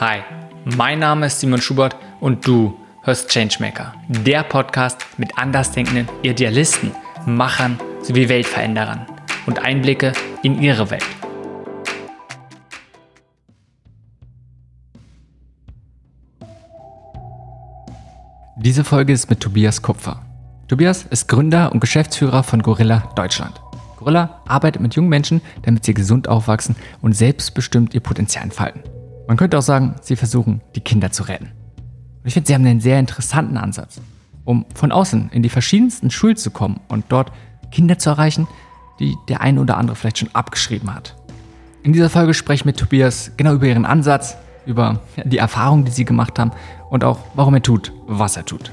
Hi, mein Name ist Simon Schubert und du hörst Changemaker, der Podcast mit andersdenkenden Idealisten, Machern sowie Weltveränderern und Einblicke in ihre Welt. Diese Folge ist mit Tobias Kupfer. Tobias ist Gründer und Geschäftsführer von Gorilla Deutschland. Gorilla arbeitet mit jungen Menschen, damit sie gesund aufwachsen und selbstbestimmt ihr Potenzial entfalten. Man könnte auch sagen, sie versuchen, die Kinder zu retten. Und ich finde, sie haben einen sehr interessanten Ansatz, um von außen in die verschiedensten Schulen zu kommen und dort Kinder zu erreichen, die der eine oder andere vielleicht schon abgeschrieben hat. In dieser Folge spreche ich mit Tobias genau über ihren Ansatz, über die Erfahrungen, die sie gemacht haben und auch, warum er tut, was er tut.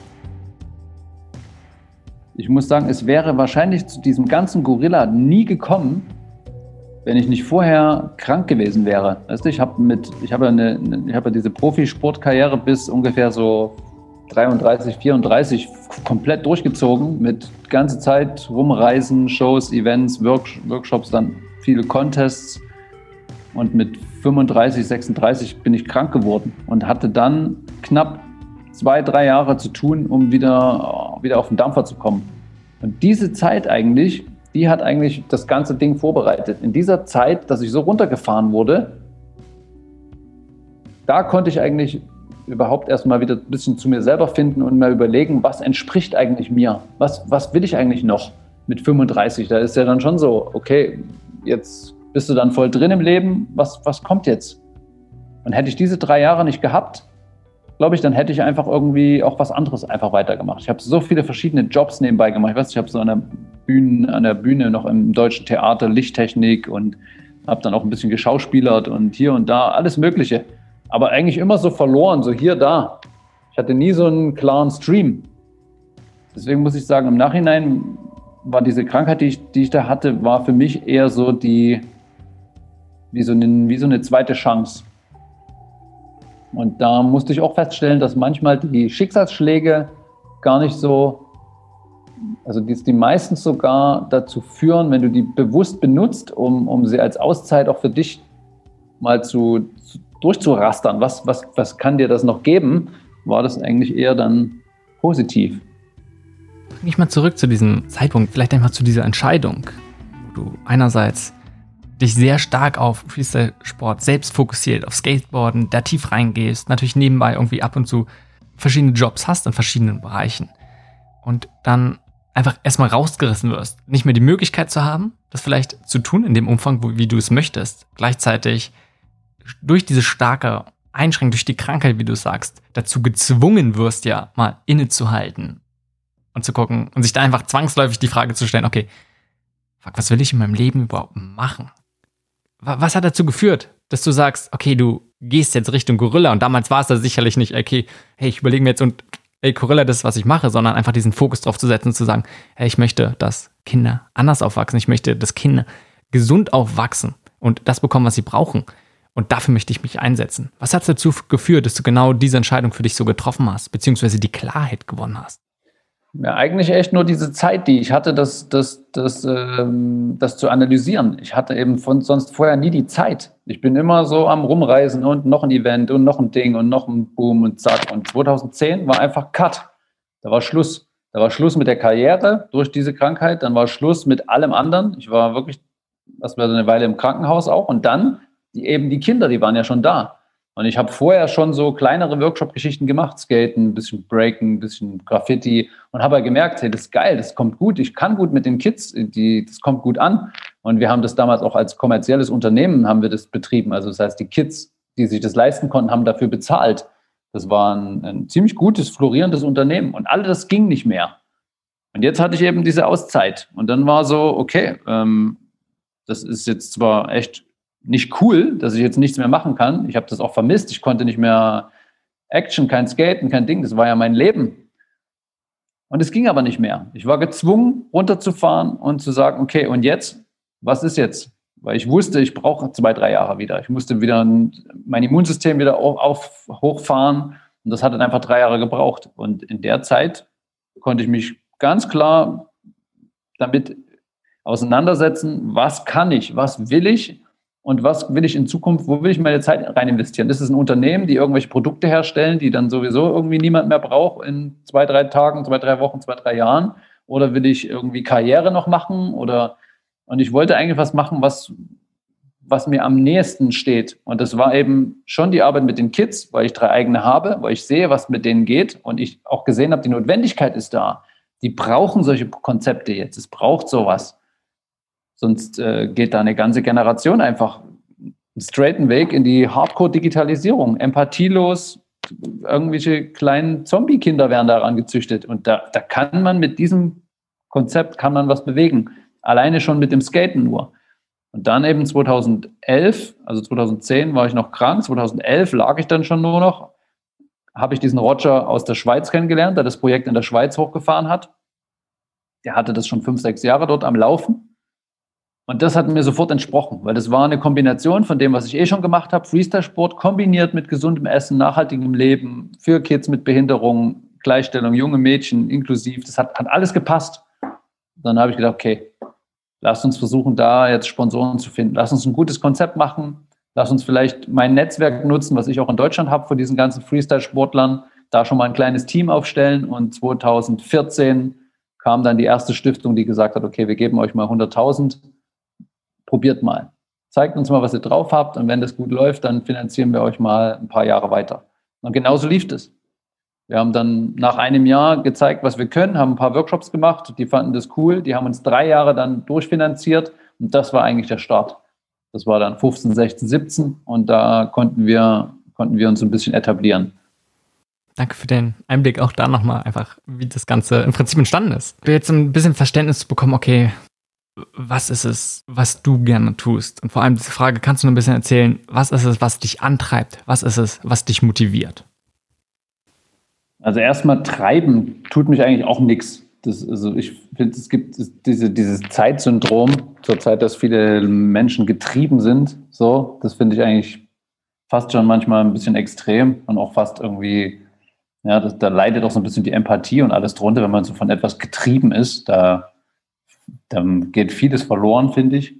Ich muss sagen, es wäre wahrscheinlich zu diesem ganzen Gorilla nie gekommen, wenn ich nicht vorher krank gewesen wäre. Weißt du, ich habe mit, habe eine, habe diese Profisportkarriere bis ungefähr so 33, 34 komplett durchgezogen mit ganze Zeit rumreisen, Shows, Events, Work, Workshops, dann viele Contests. Und mit 35, 36 bin ich krank geworden und hatte dann knapp zwei, drei Jahre zu tun, um wieder, wieder auf den Dampfer zu kommen. Und diese Zeit eigentlich, die hat eigentlich das ganze Ding vorbereitet. In dieser Zeit, dass ich so runtergefahren wurde, da konnte ich eigentlich überhaupt erstmal wieder ein bisschen zu mir selber finden und mal überlegen, was entspricht eigentlich mir? Was, was will ich eigentlich noch mit 35? Da ist ja dann schon so, okay, jetzt bist du dann voll drin im Leben, was, was kommt jetzt? Und hätte ich diese drei Jahre nicht gehabt, glaube ich, dann hätte ich einfach irgendwie auch was anderes einfach weitergemacht. Ich habe so viele verschiedene Jobs nebenbei gemacht. Ich weiß, ich habe so an der Bühne, an der Bühne noch im deutschen Theater Lichttechnik und habe dann auch ein bisschen geschauspielert und hier und da alles Mögliche. Aber eigentlich immer so verloren, so hier, da. Ich hatte nie so einen klaren Stream. Deswegen muss ich sagen, im Nachhinein war diese Krankheit, die ich, die ich da hatte, war für mich eher so die, wie so eine, wie so eine zweite Chance. Und da musste ich auch feststellen, dass manchmal die Schicksalsschläge gar nicht so, also die, die meistens sogar dazu führen, wenn du die bewusst benutzt, um, um sie als Auszeit auch für dich mal zu, zu durchzurastern, was, was, was kann dir das noch geben, war das eigentlich eher dann positiv. Bring ich mal zurück zu diesem Zeitpunkt, vielleicht einfach zu dieser Entscheidung, wo du einerseits dich sehr stark auf Freestyle-Sport selbst fokussiert, auf Skateboarden, da tief reingehst, natürlich nebenbei irgendwie ab und zu verschiedene Jobs hast in verschiedenen Bereichen. Und dann einfach erstmal rausgerissen wirst, nicht mehr die Möglichkeit zu haben, das vielleicht zu tun in dem Umfang, wie du es möchtest, gleichzeitig durch diese starke Einschränkung, durch die Krankheit, wie du sagst, dazu gezwungen wirst, ja mal innezuhalten und zu gucken und sich da einfach zwangsläufig die Frage zu stellen, okay, fuck, was will ich in meinem Leben überhaupt machen? was hat dazu geführt, dass du sagst, okay, du gehst jetzt Richtung Gorilla und damals war es da sicherlich nicht, okay, hey, ich überlege mir jetzt und ey, Gorilla, das ist, was ich mache, sondern einfach diesen Fokus drauf zu setzen und zu sagen, hey, ich möchte, dass Kinder anders aufwachsen, ich möchte, dass Kinder gesund aufwachsen und das bekommen, was sie brauchen. Und dafür möchte ich mich einsetzen. Was hat dazu geführt, dass du genau diese Entscheidung für dich so getroffen hast, beziehungsweise die Klarheit gewonnen hast? Ja, eigentlich echt nur diese Zeit, die ich hatte, das, das, das, ähm, das zu analysieren. Ich hatte eben von sonst vorher nie die Zeit. Ich bin immer so am Rumreisen und noch ein Event und noch ein Ding und noch ein Boom und zack. Und 2010 war einfach Cut. Da war Schluss. Da war Schluss mit der Karriere durch diese Krankheit. Dann war Schluss mit allem anderen. Ich war wirklich erstmal eine Weile im Krankenhaus auch. Und dann die, eben die Kinder, die waren ja schon da. Und ich habe vorher schon so kleinere Workshop-Geschichten gemacht, Skaten, ein bisschen Breaken, ein bisschen Graffiti und habe gemerkt, hey, das ist geil, das kommt gut, ich kann gut mit den Kids, die, das kommt gut an. Und wir haben das damals auch als kommerzielles Unternehmen haben wir das betrieben. Also das heißt, die Kids, die sich das leisten konnten, haben dafür bezahlt. Das war ein, ein ziemlich gutes, florierendes Unternehmen. Und all das ging nicht mehr. Und jetzt hatte ich eben diese Auszeit. Und dann war so, okay, ähm, das ist jetzt zwar echt nicht cool, dass ich jetzt nichts mehr machen kann. Ich habe das auch vermisst. Ich konnte nicht mehr Action, kein Skaten, kein Ding. Das war ja mein Leben. Und es ging aber nicht mehr. Ich war gezwungen, runterzufahren und zu sagen, okay, und jetzt? Was ist jetzt? Weil ich wusste, ich brauche zwei, drei Jahre wieder. Ich musste wieder mein Immunsystem wieder auf, auf, hochfahren. Und das hat dann einfach drei Jahre gebraucht. Und in der Zeit konnte ich mich ganz klar damit auseinandersetzen, was kann ich, was will ich und was will ich in Zukunft, wo will ich meine Zeit rein investieren? Ist es ein Unternehmen, die irgendwelche Produkte herstellen, die dann sowieso irgendwie niemand mehr braucht in zwei, drei Tagen, zwei, drei Wochen, zwei, drei Jahren? Oder will ich irgendwie Karriere noch machen? Oder und ich wollte eigentlich was machen, was, was mir am nächsten steht. Und das war eben schon die Arbeit mit den Kids, weil ich drei eigene habe, weil ich sehe, was mit denen geht und ich auch gesehen habe, die Notwendigkeit ist da. Die brauchen solche Konzepte jetzt. Es braucht sowas. Sonst äh, geht da eine ganze Generation einfach einen straighten Weg in die Hardcore-Digitalisierung. Empathielos, irgendwelche kleinen Zombie-Kinder werden daran gezüchtet. Und da, da kann man mit diesem Konzept kann man was bewegen. Alleine schon mit dem Skaten nur. Und dann eben 2011, also 2010 war ich noch krank, 2011 lag ich dann schon nur noch, habe ich diesen Roger aus der Schweiz kennengelernt, der das Projekt in der Schweiz hochgefahren hat. Der hatte das schon fünf, sechs Jahre dort am Laufen. Und das hat mir sofort entsprochen, weil das war eine Kombination von dem, was ich eh schon gemacht habe, Freestyle-Sport kombiniert mit gesundem Essen, nachhaltigem Leben, für Kids mit Behinderung, Gleichstellung, junge Mädchen inklusiv. Das hat, hat alles gepasst. Dann habe ich gedacht, okay, lass uns versuchen, da jetzt Sponsoren zu finden. Lass uns ein gutes Konzept machen. Lass uns vielleicht mein Netzwerk nutzen, was ich auch in Deutschland habe von diesen ganzen Freestyle-Sportlern, da schon mal ein kleines Team aufstellen. Und 2014 kam dann die erste Stiftung, die gesagt hat, okay, wir geben euch mal 100.000 probiert mal. Zeigt uns mal, was ihr drauf habt und wenn das gut läuft, dann finanzieren wir euch mal ein paar Jahre weiter. Und genauso lief es. Wir haben dann nach einem Jahr gezeigt, was wir können, haben ein paar Workshops gemacht, die fanden das cool, die haben uns drei Jahre dann durchfinanziert und das war eigentlich der Start. Das war dann 15, 16, 17 und da konnten wir, konnten wir uns ein bisschen etablieren. Danke für den Einblick auch da nochmal einfach, wie das Ganze im Prinzip entstanden ist. Jetzt ein bisschen Verständnis zu bekommen, okay, was ist es, was du gerne tust? Und vor allem diese Frage, kannst du nur ein bisschen erzählen, was ist es, was dich antreibt? Was ist es, was dich motiviert? Also erstmal treiben tut mich eigentlich auch nichts. also ich finde, es gibt diese, dieses Zeitsyndrom zur Zeit, dass viele Menschen getrieben sind. So, das finde ich eigentlich fast schon manchmal ein bisschen extrem und auch fast irgendwie, ja, das, da leidet auch so ein bisschen die Empathie und alles drunter, wenn man so von etwas getrieben ist. Da dann geht vieles verloren, finde ich.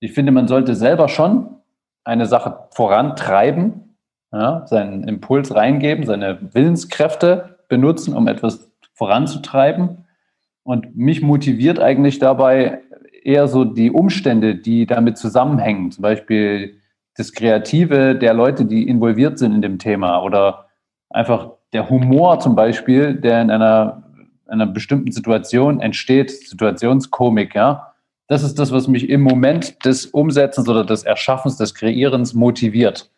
Ich finde, man sollte selber schon eine Sache vorantreiben, ja, seinen Impuls reingeben, seine Willenskräfte benutzen, um etwas voranzutreiben. Und mich motiviert eigentlich dabei eher so die Umstände, die damit zusammenhängen. Zum Beispiel das Kreative der Leute, die involviert sind in dem Thema oder einfach der Humor zum Beispiel, der in einer einer bestimmten Situation entsteht Situationskomik, ja. Das ist das, was mich im Moment des Umsetzens oder des Erschaffens, des Kreierens motiviert.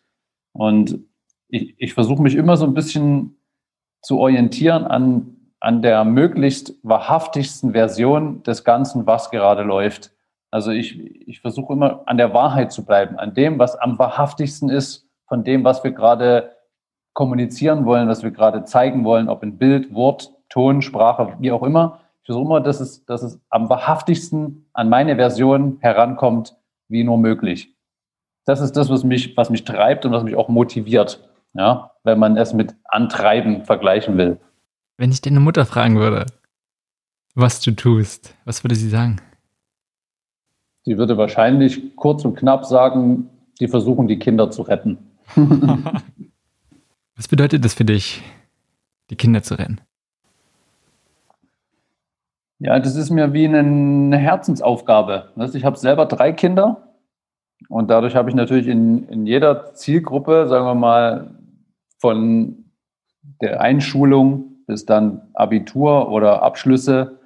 Und ich, ich versuche mich immer so ein bisschen zu orientieren an, an der möglichst wahrhaftigsten Version des Ganzen, was gerade läuft. Also ich, ich versuche immer an der Wahrheit zu bleiben, an dem, was am wahrhaftigsten ist, von dem, was wir gerade kommunizieren wollen, was wir gerade zeigen wollen, ob in Bild, Wort, Ton, Sprache, wie auch immer. Ich versuche immer, dass es, dass es am wahrhaftigsten an meine Version herankommt, wie nur möglich. Das ist das, was mich, was mich treibt und was mich auch motiviert, ja, wenn man es mit Antreiben vergleichen will. Wenn ich deine Mutter fragen würde, was du tust, was würde sie sagen? Sie würde wahrscheinlich kurz und knapp sagen, die versuchen, die Kinder zu retten. was bedeutet das für dich, die Kinder zu retten? Ja, das ist mir wie eine Herzensaufgabe. Ich habe selber drei Kinder und dadurch habe ich natürlich in, in jeder Zielgruppe, sagen wir mal, von der Einschulung bis dann Abitur oder Abschlüsse,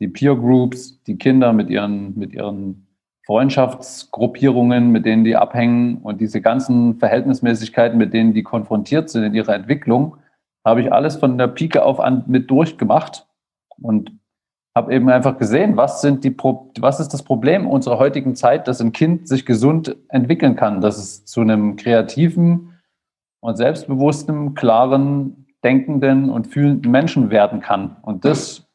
die Peer Groups, die Kinder mit ihren, mit ihren Freundschaftsgruppierungen, mit denen die abhängen und diese ganzen Verhältnismäßigkeiten, mit denen die konfrontiert sind in ihrer Entwicklung, habe ich alles von der Pike auf an mit durchgemacht. Und habe eben einfach gesehen, was sind die Pro was ist das Problem unserer heutigen Zeit, dass ein Kind sich gesund entwickeln kann, dass es zu einem kreativen und selbstbewussten, klaren, denkenden und fühlenden Menschen werden kann. Und das,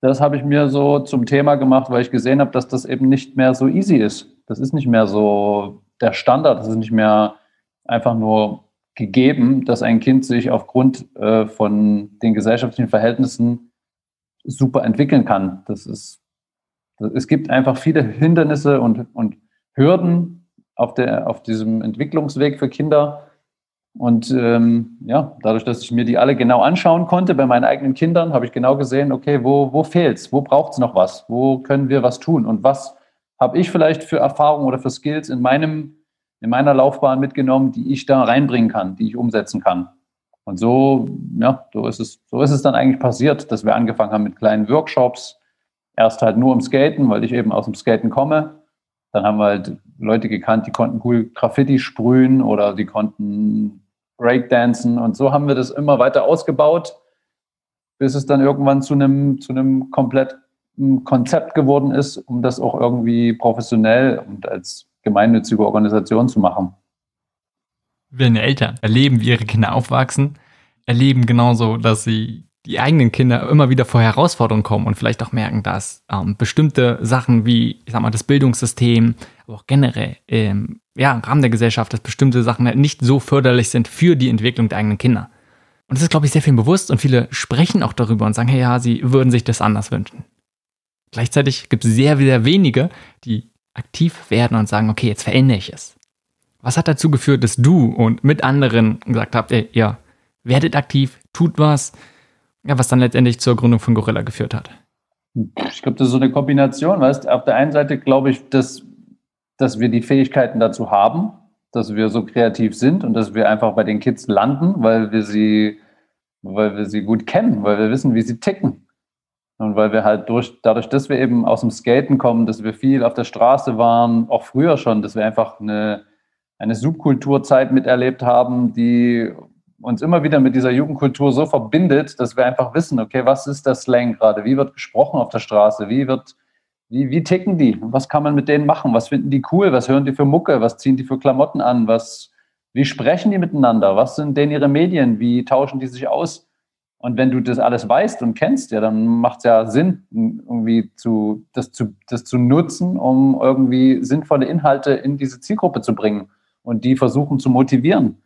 das habe ich mir so zum Thema gemacht, weil ich gesehen habe, dass das eben nicht mehr so easy ist. Das ist nicht mehr so der Standard, das ist nicht mehr einfach nur gegeben, dass ein Kind sich aufgrund äh, von den gesellschaftlichen Verhältnissen super entwickeln kann. Das ist, es gibt einfach viele Hindernisse und, und Hürden, auf, der, auf diesem Entwicklungsweg für Kinder. Und ähm, ja, dadurch, dass ich mir die alle genau anschauen konnte bei meinen eigenen Kindern, habe ich genau gesehen, okay, wo, wo fehlt es? Wo braucht es noch was? Wo können wir was tun? Und was habe ich vielleicht für Erfahrungen oder für Skills in, meinem, in meiner Laufbahn mitgenommen, die ich da reinbringen kann, die ich umsetzen kann? Und so, ja, so ist es, so ist es dann eigentlich passiert, dass wir angefangen haben mit kleinen Workshops. Erst halt nur im Skaten, weil ich eben aus dem Skaten komme. Dann haben wir halt Leute gekannt, die konnten cool Graffiti sprühen oder die konnten Breakdancen und so haben wir das immer weiter ausgebaut, bis es dann irgendwann zu einem, zu einem komplett Konzept geworden ist, um das auch irgendwie professionell und als gemeinnützige Organisation zu machen. Wenn Eltern erleben, wie ihre Kinder aufwachsen, erleben genauso, dass sie die eigenen Kinder immer wieder vor Herausforderungen kommen und vielleicht auch merken, dass ähm, bestimmte Sachen wie, ich sag mal, das Bildungssystem, aber auch generell ähm, ja, im Rahmen der Gesellschaft, dass bestimmte Sachen nicht so förderlich sind für die Entwicklung der eigenen Kinder. Und das ist, glaube ich, sehr viel bewusst und viele sprechen auch darüber und sagen, hey, ja, sie würden sich das anders wünschen. Gleichzeitig gibt es sehr, sehr wenige, die aktiv werden und sagen, okay, jetzt verändere ich es. Was hat dazu geführt, dass du und mit anderen gesagt habt, ey, ja, werdet aktiv, tut was, ja, was dann letztendlich zur Gründung von Gorilla geführt hat? Ich glaube, das ist so eine Kombination, weißt Auf der einen Seite glaube ich, dass, dass wir die Fähigkeiten dazu haben, dass wir so kreativ sind und dass wir einfach bei den Kids landen, weil wir sie, weil wir sie gut kennen, weil wir wissen, wie sie ticken. Und weil wir halt durch, dadurch, dass wir eben aus dem Skaten kommen, dass wir viel auf der Straße waren, auch früher schon, dass wir einfach eine, eine Subkulturzeit miterlebt haben, die uns immer wieder mit dieser Jugendkultur so verbindet, dass wir einfach wissen, okay, was ist das Slang gerade? Wie wird gesprochen auf der Straße? Wie wird, wie, wie ticken die? Was kann man mit denen machen? Was finden die cool? Was hören die für Mucke? Was ziehen die für Klamotten an? Was, wie sprechen die miteinander? Was sind denn ihre Medien? Wie tauschen die sich aus? Und wenn du das alles weißt und kennst, ja, dann macht es ja Sinn, irgendwie zu, das, zu, das zu nutzen, um irgendwie sinnvolle Inhalte in diese Zielgruppe zu bringen und die versuchen zu motivieren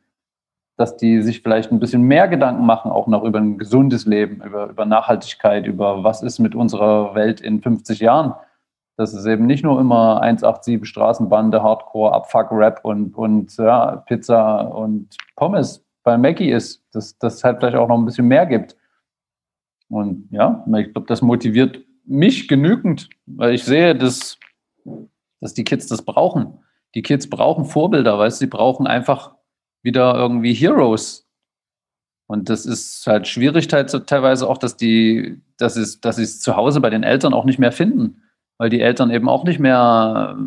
dass die sich vielleicht ein bisschen mehr Gedanken machen, auch noch über ein gesundes Leben, über, über Nachhaltigkeit, über was ist mit unserer Welt in 50 Jahren. Dass es eben nicht nur immer 187 Straßenbande, Hardcore, Abfuck, Rap und, und ja, Pizza und Pommes bei Mackie ist, dass das halt vielleicht auch noch ein bisschen mehr gibt. Und ja, ich glaube, das motiviert mich genügend, weil ich sehe, dass, dass die Kids das brauchen. Die Kids brauchen Vorbilder, weil sie brauchen einfach wieder irgendwie Heroes. Und das ist halt schwierig teilweise auch, dass die, dass es, dass sie es zu Hause bei den Eltern auch nicht mehr finden, weil die Eltern eben auch nicht mehr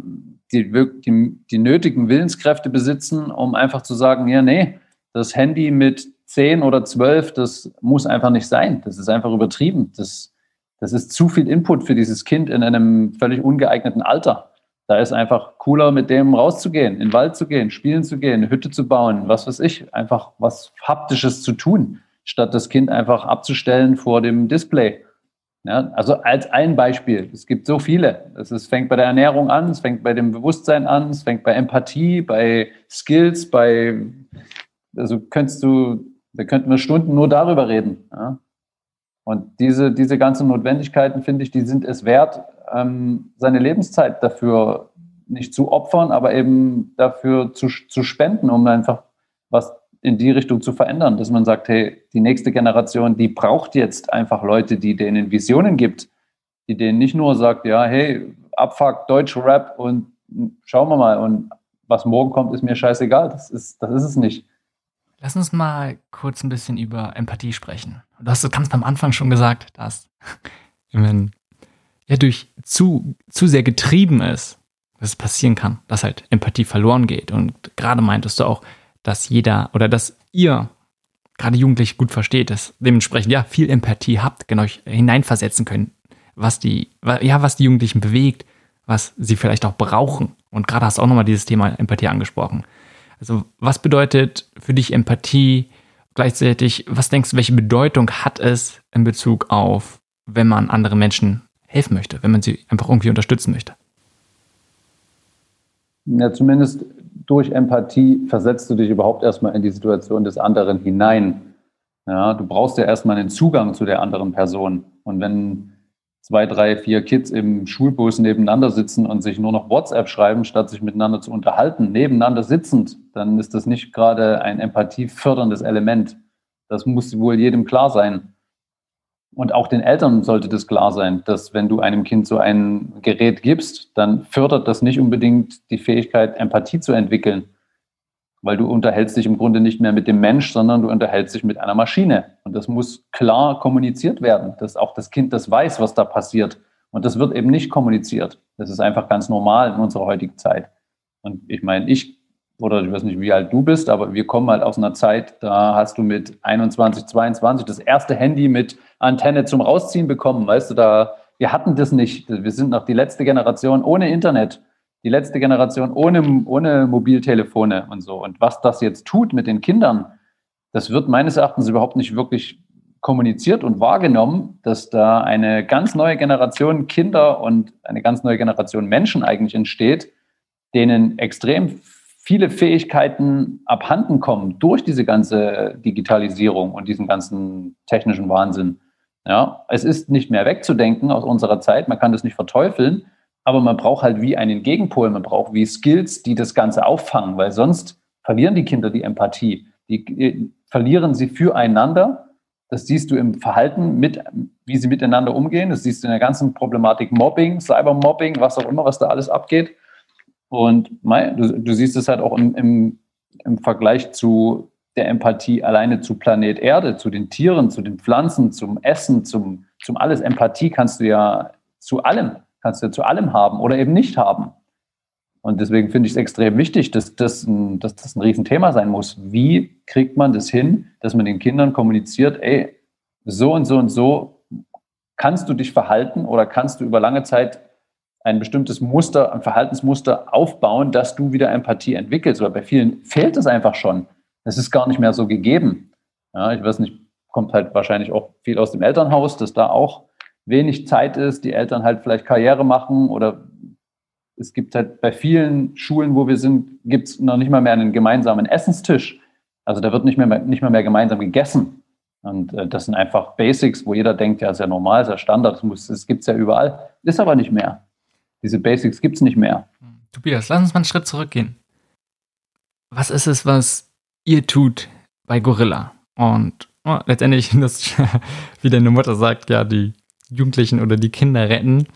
die, die, die nötigen Willenskräfte besitzen, um einfach zu sagen, ja, nee, das Handy mit 10 oder 12, das muss einfach nicht sein. Das ist einfach übertrieben. Das, das ist zu viel Input für dieses Kind in einem völlig ungeeigneten Alter. Da ist einfach cooler, mit dem rauszugehen, in den Wald zu gehen, spielen zu gehen, eine Hütte zu bauen, was weiß ich, einfach was Haptisches zu tun, statt das Kind einfach abzustellen vor dem Display. Ja, also als ein Beispiel. Es gibt so viele. Es ist, fängt bei der Ernährung an, es fängt bei dem Bewusstsein an, es fängt bei Empathie, bei Skills, bei, also könntest du, da könnten wir Stunden nur darüber reden. Ja? Und diese, diese ganzen Notwendigkeiten, finde ich, die sind es wert, ähm, seine Lebenszeit dafür nicht zu opfern, aber eben dafür zu, zu spenden, um einfach was in die Richtung zu verändern, dass man sagt, hey, die nächste Generation, die braucht jetzt einfach Leute, die denen Visionen gibt, die denen nicht nur sagt, ja, hey, Abfuck, Deutsch Rap und schauen wir mal und was morgen kommt, ist mir scheißegal. Das ist, das ist es nicht. Lass uns mal kurz ein bisschen über Empathie sprechen. Du hast es ganz am Anfang schon gesagt, dass wenn ja durch zu, zu sehr getrieben ist, dass es passieren kann, dass halt Empathie verloren geht. Und gerade meintest du auch, dass jeder oder dass ihr gerade Jugendliche gut versteht, dass dementsprechend ja viel Empathie habt, genau hineinversetzen können, was die, ja, was die Jugendlichen bewegt, was sie vielleicht auch brauchen. Und gerade hast du auch nochmal dieses Thema Empathie angesprochen. Also, was bedeutet für dich Empathie? Gleichzeitig, was denkst du, welche Bedeutung hat es in Bezug auf, wenn man anderen Menschen helfen möchte, wenn man sie einfach irgendwie unterstützen möchte? Ja, zumindest durch Empathie versetzt du dich überhaupt erstmal in die Situation des anderen hinein. Ja, du brauchst ja erstmal einen Zugang zu der anderen Person. Und wenn, zwei, drei, vier Kids im Schulbus nebeneinander sitzen und sich nur noch WhatsApp schreiben, statt sich miteinander zu unterhalten, nebeneinander sitzend, dann ist das nicht gerade ein empathieförderndes Element. Das muss wohl jedem klar sein. Und auch den Eltern sollte das klar sein, dass wenn du einem Kind so ein Gerät gibst, dann fördert das nicht unbedingt die Fähigkeit, Empathie zu entwickeln. Weil du unterhältst dich im Grunde nicht mehr mit dem Mensch, sondern du unterhältst dich mit einer Maschine. Und das muss klar kommuniziert werden, dass auch das Kind das weiß, was da passiert. Und das wird eben nicht kommuniziert. Das ist einfach ganz normal in unserer heutigen Zeit. Und ich meine, ich oder ich weiß nicht, wie alt du bist, aber wir kommen halt aus einer Zeit, da hast du mit 21, 22 das erste Handy mit Antenne zum Rausziehen bekommen. Weißt du, da, wir hatten das nicht. Wir sind noch die letzte Generation ohne Internet, die letzte Generation ohne, ohne Mobiltelefone und so. Und was das jetzt tut mit den Kindern, das wird meines Erachtens überhaupt nicht wirklich kommuniziert und wahrgenommen, dass da eine ganz neue Generation Kinder und eine ganz neue Generation Menschen eigentlich entsteht, denen extrem viele Fähigkeiten abhanden kommen durch diese ganze Digitalisierung und diesen ganzen technischen Wahnsinn. Ja, es ist nicht mehr wegzudenken aus unserer Zeit. Man kann das nicht verteufeln, aber man braucht halt wie einen Gegenpol. Man braucht wie Skills, die das Ganze auffangen, weil sonst verlieren die Kinder die Empathie. Die äh, verlieren sie füreinander. Das siehst du im Verhalten, mit, wie sie miteinander umgehen. Das siehst du in der ganzen Problematik Mobbing, Cybermobbing, was auch immer, was da alles abgeht. Und du, du siehst es halt auch im, im, im Vergleich zu der Empathie alleine zu Planet Erde, zu den Tieren, zu den Pflanzen, zum Essen, zum, zum alles. Empathie kannst du ja zu allem, kannst du ja zu allem haben oder eben nicht haben. Und deswegen finde ich es extrem wichtig, dass das, ein, dass das ein Riesenthema sein muss. Wie kriegt man das hin, dass man den Kindern kommuniziert, ey, so und so und so kannst du dich verhalten oder kannst du über lange Zeit ein bestimmtes Muster, ein Verhaltensmuster aufbauen, dass du wieder Empathie entwickelst. Weil bei vielen fehlt es einfach schon. Es ist gar nicht mehr so gegeben. Ja, ich weiß nicht, kommt halt wahrscheinlich auch viel aus dem Elternhaus, dass da auch wenig Zeit ist, die Eltern halt vielleicht Karriere machen oder es gibt halt bei vielen Schulen, wo wir sind, gibt es noch nicht mal mehr einen gemeinsamen Essenstisch. Also da wird nicht mehr, nicht mehr, mehr gemeinsam gegessen. Und äh, das sind einfach Basics, wo jeder denkt, ja, ist ja normal, ist ja Standard, das gibt es ja überall. Ist aber nicht mehr. Diese Basics gibt es nicht mehr. Tobias, lass uns mal einen Schritt zurückgehen. Was ist es, was ihr tut bei Gorilla? Und oh, letztendlich, das, wie deine Mutter sagt, ja, die Jugendlichen oder die Kinder retten.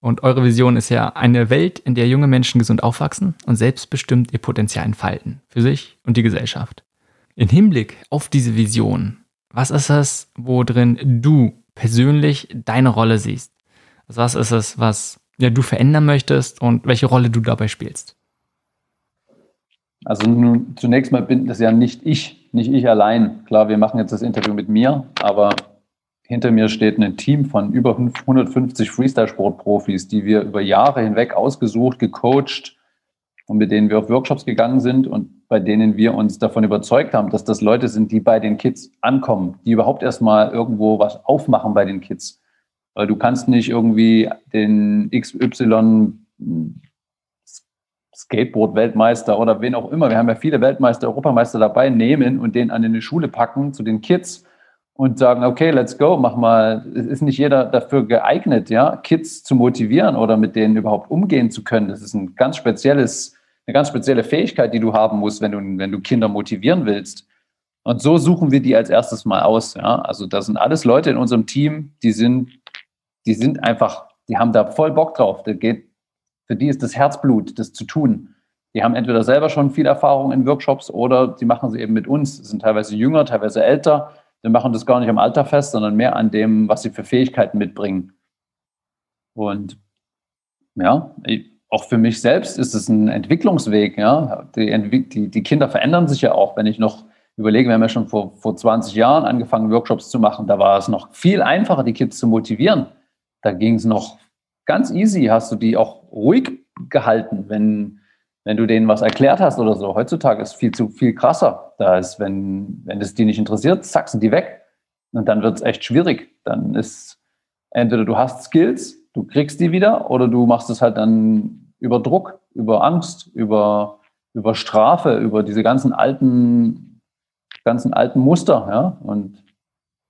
Und eure Vision ist ja eine Welt, in der junge Menschen gesund aufwachsen und selbstbestimmt ihr Potenzial entfalten. Für sich und die Gesellschaft. In Hinblick auf diese Vision, was ist es, wo drin du persönlich deine Rolle siehst? Also was ist es, was ja, du verändern möchtest und welche Rolle du dabei spielst? Also nun, zunächst mal bin das ja nicht ich, nicht ich allein. Klar, wir machen jetzt das Interview mit mir, aber hinter mir steht ein Team von über 150 Freestyle-Sport-Profis, die wir über Jahre hinweg ausgesucht, gecoacht und mit denen wir auf Workshops gegangen sind und bei denen wir uns davon überzeugt haben, dass das Leute sind, die bei den Kids ankommen, die überhaupt erstmal irgendwo was aufmachen bei den Kids. Du kannst nicht irgendwie den XY Skateboard-Weltmeister oder wen auch immer, wir haben ja viele Weltmeister, Europameister dabei, nehmen und den an eine Schule packen zu den Kids und sagen, okay, let's go, mach mal. Es ist nicht jeder dafür geeignet, ja, Kids zu motivieren oder mit denen überhaupt umgehen zu können. Das ist ein ganz spezielles, eine ganz spezielle Fähigkeit, die du haben musst, wenn du, wenn du Kinder motivieren willst. Und so suchen wir die als erstes mal aus. Ja? Also das sind alles Leute in unserem Team, die sind die sind einfach, die haben da voll Bock drauf. Geht, für die ist das Herzblut, das zu tun. Die haben entweder selber schon viel Erfahrung in Workshops oder die machen sie eben mit uns. Sind teilweise jünger, teilweise älter. Wir machen das gar nicht am Alter fest, sondern mehr an dem, was sie für Fähigkeiten mitbringen. Und ja, auch für mich selbst ist es ein Entwicklungsweg. Ja? Die, die, die Kinder verändern sich ja auch. Wenn ich noch überlege, wir haben ja schon vor, vor 20 Jahren angefangen, Workshops zu machen, da war es noch viel einfacher, die Kids zu motivieren. Da ging es noch ganz easy, hast du die auch ruhig gehalten, wenn, wenn du denen was erklärt hast oder so. Heutzutage ist viel zu viel krasser. Da ist, wenn, wenn es die nicht interessiert, zack, sind die weg. Und dann wird es echt schwierig. Dann ist entweder du hast Skills, du kriegst die wieder, oder du machst es halt dann über Druck, über Angst, über, über Strafe, über diese ganzen alten, ganzen alten Muster. Ja? Und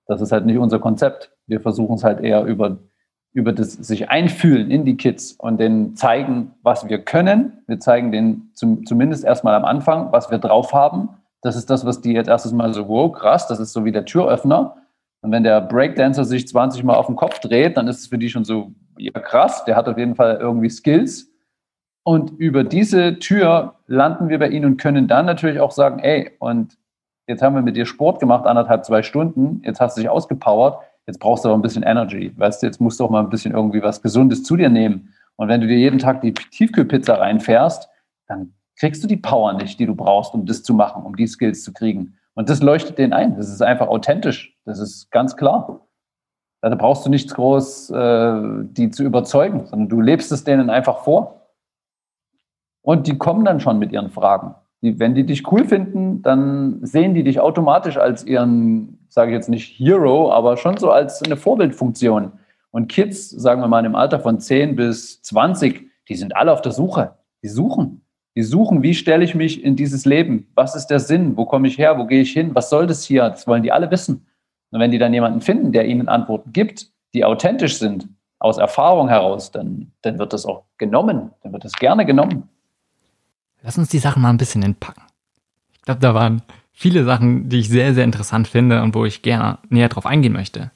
das ist halt nicht unser Konzept. Wir versuchen es halt eher über über das sich einfühlen in die Kids und denen zeigen, was wir können. Wir zeigen denen zum, zumindest erstmal am Anfang, was wir drauf haben. Das ist das, was die jetzt erstes Mal so, wow, krass, das ist so wie der Türöffner. Und wenn der Breakdancer sich 20 Mal auf den Kopf dreht, dann ist es für die schon so, ja krass, der hat auf jeden Fall irgendwie Skills. Und über diese Tür landen wir bei ihnen und können dann natürlich auch sagen, ey, und jetzt haben wir mit dir Sport gemacht, anderthalb, zwei Stunden, jetzt hast du dich ausgepowert, jetzt brauchst du aber ein bisschen Energy. Weißt du, jetzt musst du auch mal ein bisschen irgendwie was Gesundes zu dir nehmen. Und wenn du dir jeden Tag die Tiefkühlpizza reinfährst, dann kriegst du die Power nicht, die du brauchst, um das zu machen, um die Skills zu kriegen. Und das leuchtet denen ein. Das ist einfach authentisch. Das ist ganz klar. Da brauchst du nichts groß, äh, die zu überzeugen, sondern du lebst es denen einfach vor. Und die kommen dann schon mit ihren Fragen. Die, wenn die dich cool finden, dann sehen die dich automatisch als ihren sage ich jetzt nicht Hero, aber schon so als eine Vorbildfunktion. Und Kids, sagen wir mal im Alter von 10 bis 20, die sind alle auf der Suche. Die suchen. Die suchen, wie stelle ich mich in dieses Leben? Was ist der Sinn? Wo komme ich her? Wo gehe ich hin? Was soll das hier? Das wollen die alle wissen. Und wenn die dann jemanden finden, der ihnen Antworten gibt, die authentisch sind, aus Erfahrung heraus, dann, dann wird das auch genommen. Dann wird das gerne genommen. Lass uns die Sachen mal ein bisschen entpacken. Ich glaube, da waren viele Sachen, die ich sehr, sehr interessant finde und wo ich gerne näher drauf eingehen möchte.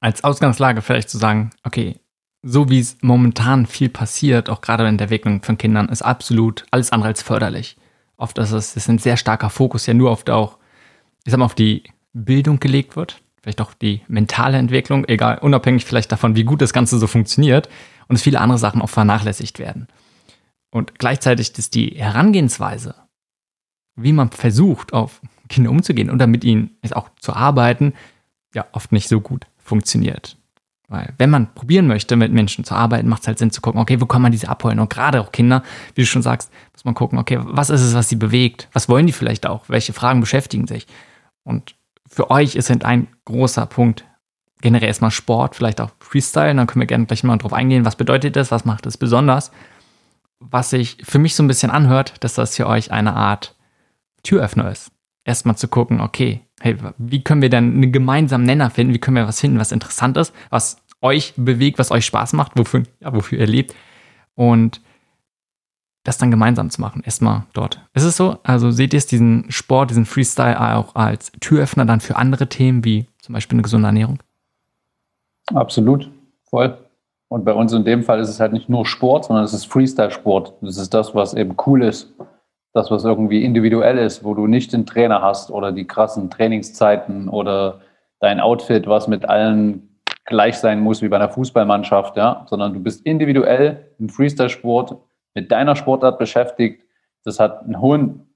Als Ausgangslage vielleicht zu sagen, okay, so wie es momentan viel passiert, auch gerade in der Entwicklung von Kindern, ist absolut alles andere als förderlich. Oft ist es, ist ein sehr starker Fokus ja nur auf der auch, ich sag mal, auf die Bildung gelegt wird, vielleicht auch die mentale Entwicklung, egal, unabhängig vielleicht davon, wie gut das Ganze so funktioniert und es viele andere Sachen auch vernachlässigt werden. Und gleichzeitig ist die Herangehensweise wie man versucht, auf Kinder umzugehen und damit ihnen auch zu arbeiten, ja oft nicht so gut funktioniert. Weil wenn man probieren möchte, mit Menschen zu arbeiten, macht es halt Sinn zu gucken, okay, wo kann man diese abholen? Und gerade auch Kinder, wie du schon sagst, muss man gucken, okay, was ist es, was sie bewegt? Was wollen die vielleicht auch? Welche Fragen beschäftigen sich? Und für euch ist halt ein großer Punkt generell erstmal Sport, vielleicht auch Freestyle. Dann können wir gerne gleich mal drauf eingehen. Was bedeutet das? Was macht es besonders? Was sich für mich so ein bisschen anhört, dass das für euch eine Art Türöffner ist. Erstmal zu gucken, okay, hey, wie können wir denn einen gemeinsamen Nenner finden? Wie können wir was finden, was interessant ist, was euch bewegt, was euch Spaß macht, wofür, ja, wofür ihr lebt? Und das dann gemeinsam zu machen. Erstmal dort. Ist es so? Also seht ihr es, diesen Sport, diesen Freestyle auch als Türöffner dann für andere Themen, wie zum Beispiel eine gesunde Ernährung? Absolut, voll. Und bei uns in dem Fall ist es halt nicht nur Sport, sondern es ist Freestyle-Sport. Das ist das, was eben cool ist das, was irgendwie individuell ist, wo du nicht den Trainer hast oder die krassen Trainingszeiten oder dein Outfit, was mit allen gleich sein muss wie bei einer Fußballmannschaft, ja, sondern du bist individuell im Freestyle-Sport mit deiner Sportart beschäftigt. Das hat einen hohen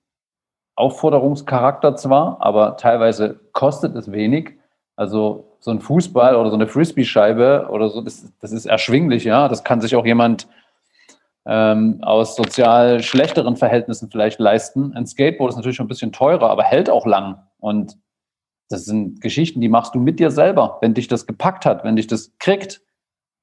Aufforderungscharakter zwar, aber teilweise kostet es wenig. Also so ein Fußball oder so eine Frisbee-Scheibe oder so, das, das ist erschwinglich, ja. Das kann sich auch jemand ähm, aus sozial schlechteren Verhältnissen vielleicht leisten. Ein Skateboard ist natürlich schon ein bisschen teurer, aber hält auch lang. Und das sind Geschichten, die machst du mit dir selber. Wenn dich das gepackt hat, wenn dich das kriegt,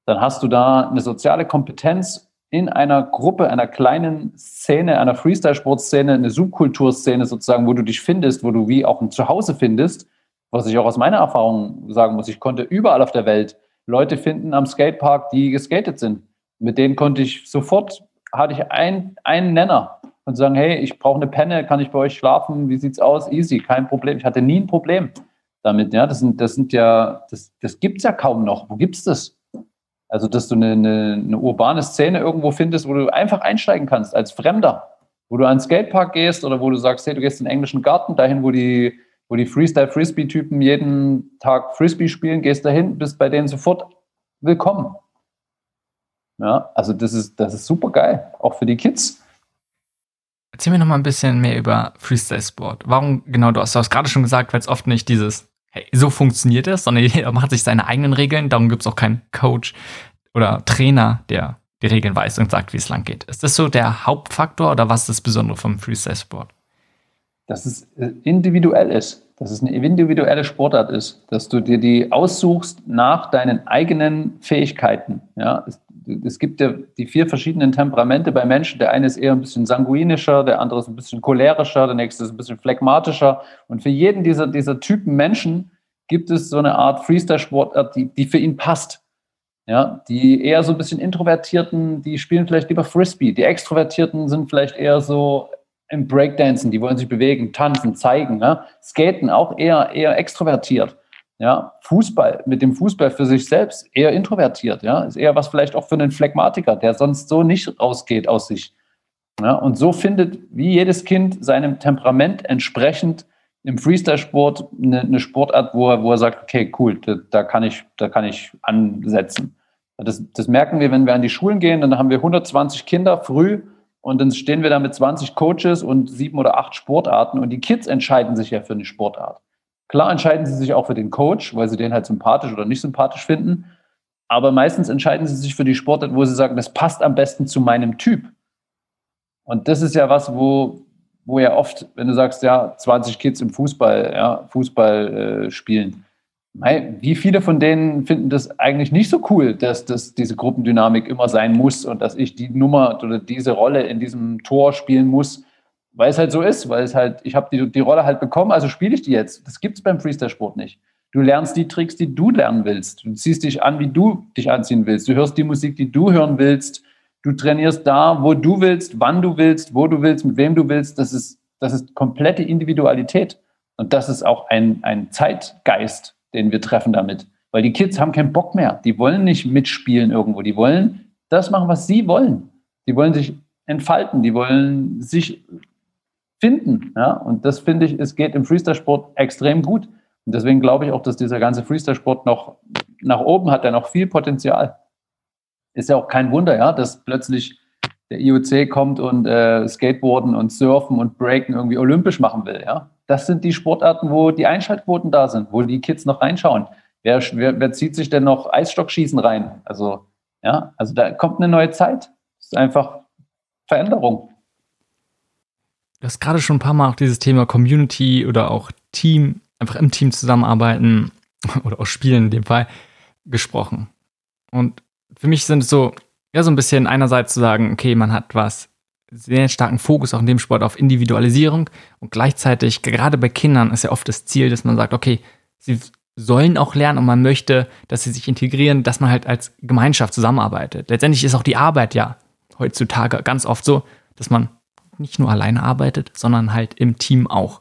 dann hast du da eine soziale Kompetenz in einer Gruppe, einer kleinen Szene, einer Freestyle-Sportszene, eine Subkulturszene sozusagen, wo du dich findest, wo du wie auch ein Zuhause findest, was ich auch aus meiner Erfahrung sagen muss. Ich konnte überall auf der Welt Leute finden am Skatepark, die geskatet sind mit denen konnte ich sofort, hatte ich ein, einen Nenner und sagen, hey, ich brauche eine Penne, kann ich bei euch schlafen? Wie sieht's aus? Easy, kein Problem. Ich hatte nie ein Problem damit. Ja, das sind, das sind ja, das, das gibt's ja kaum noch. Wo gibt's das? Also, dass du eine, eine, eine urbane Szene irgendwo findest, wo du einfach einsteigen kannst als Fremder, wo du an den Skatepark gehst oder wo du sagst, hey, du gehst in den englischen Garten, dahin, wo die, wo die Freestyle-Frisbee-Typen jeden Tag Frisbee spielen, gehst dahin, bist bei denen sofort willkommen. Ja, also das ist, das ist super geil, auch für die Kids. Erzähl mir noch mal ein bisschen mehr über Freestyle-Sport. Warum genau, du hast, du hast gerade schon gesagt, weil es oft nicht dieses, hey, so funktioniert es, sondern jeder macht sich seine eigenen Regeln. Darum gibt es auch keinen Coach oder Trainer, der die Regeln weiß und sagt, wie es lang geht. Ist das so der Hauptfaktor oder was ist das Besondere vom Freestyle-Sport? Dass es äh, individuell ist, dass es eine individuelle Sportart ist, dass du dir die aussuchst nach deinen eigenen Fähigkeiten. Ja, es gibt ja die vier verschiedenen Temperamente bei Menschen. Der eine ist eher ein bisschen sanguinischer, der andere ist ein bisschen cholerischer, der nächste ist ein bisschen phlegmatischer. Und für jeden dieser, dieser Typen Menschen gibt es so eine Art Freestyle-Sportart, die, die für ihn passt. Ja, die eher so ein bisschen Introvertierten, die spielen vielleicht lieber Frisbee. Die Extrovertierten sind vielleicht eher so im Breakdancen, die wollen sich bewegen, tanzen, zeigen. Ja? Skaten auch eher, eher extrovertiert. Ja, Fußball, mit dem Fußball für sich selbst eher introvertiert, ja, ist eher was vielleicht auch für einen Phlegmatiker, der sonst so nicht rausgeht aus sich. Ja, und so findet wie jedes Kind seinem Temperament entsprechend im Freestyle-Sport eine, eine, Sportart, wo er, wo er sagt, okay, cool, da, da, kann ich, da kann ich ansetzen. Das, das merken wir, wenn wir an die Schulen gehen, dann haben wir 120 Kinder früh und dann stehen wir da mit 20 Coaches und sieben oder acht Sportarten und die Kids entscheiden sich ja für eine Sportart. Klar entscheiden sie sich auch für den Coach, weil sie den halt sympathisch oder nicht sympathisch finden. Aber meistens entscheiden sie sich für die Sportart, wo sie sagen, das passt am besten zu meinem Typ. Und das ist ja was, wo, wo ja oft, wenn du sagst, ja, 20 Kids im Fußball, ja, Fußball äh, spielen, wie viele von denen finden das eigentlich nicht so cool, dass das diese Gruppendynamik immer sein muss und dass ich die Nummer oder diese Rolle in diesem Tor spielen muss, weil es halt so ist, weil es halt, ich habe die, die Rolle halt bekommen, also spiele ich die jetzt. Das gibt es beim Freestyle-Sport nicht. Du lernst die Tricks, die du lernen willst. Du ziehst dich an, wie du dich anziehen willst. Du hörst die Musik, die du hören willst. Du trainierst da, wo du willst, wann du willst, wo du willst, mit wem du willst. Das ist, das ist komplette Individualität. Und das ist auch ein, ein Zeitgeist, den wir treffen damit. Weil die Kids haben keinen Bock mehr. Die wollen nicht mitspielen irgendwo. Die wollen das machen, was sie wollen. Die wollen sich entfalten. Die wollen sich finden. Ja? Und das finde ich, es geht im Freestyle-Sport extrem gut. Und deswegen glaube ich auch, dass dieser ganze Freestyle-Sport noch nach oben hat, der noch viel Potenzial. Ist ja auch kein Wunder, ja, dass plötzlich der IOC kommt und äh, Skateboarden und Surfen und Breaken irgendwie olympisch machen will. Ja? Das sind die Sportarten, wo die Einschaltquoten da sind, wo die Kids noch reinschauen. Wer, wer, wer zieht sich denn noch Eisstockschießen rein? Also, ja, also da kommt eine neue Zeit. Das ist einfach Veränderung. Du hast gerade schon ein paar Mal auch dieses Thema Community oder auch Team, einfach im Team zusammenarbeiten oder auch spielen in dem Fall gesprochen. Und für mich sind es so, ja, so ein bisschen einerseits zu sagen, okay, man hat was sehr starken Fokus auch in dem Sport auf Individualisierung und gleichzeitig, gerade bei Kindern, ist ja oft das Ziel, dass man sagt, okay, sie sollen auch lernen und man möchte, dass sie sich integrieren, dass man halt als Gemeinschaft zusammenarbeitet. Letztendlich ist auch die Arbeit ja heutzutage ganz oft so, dass man nicht nur alleine arbeitet, sondern halt im Team auch.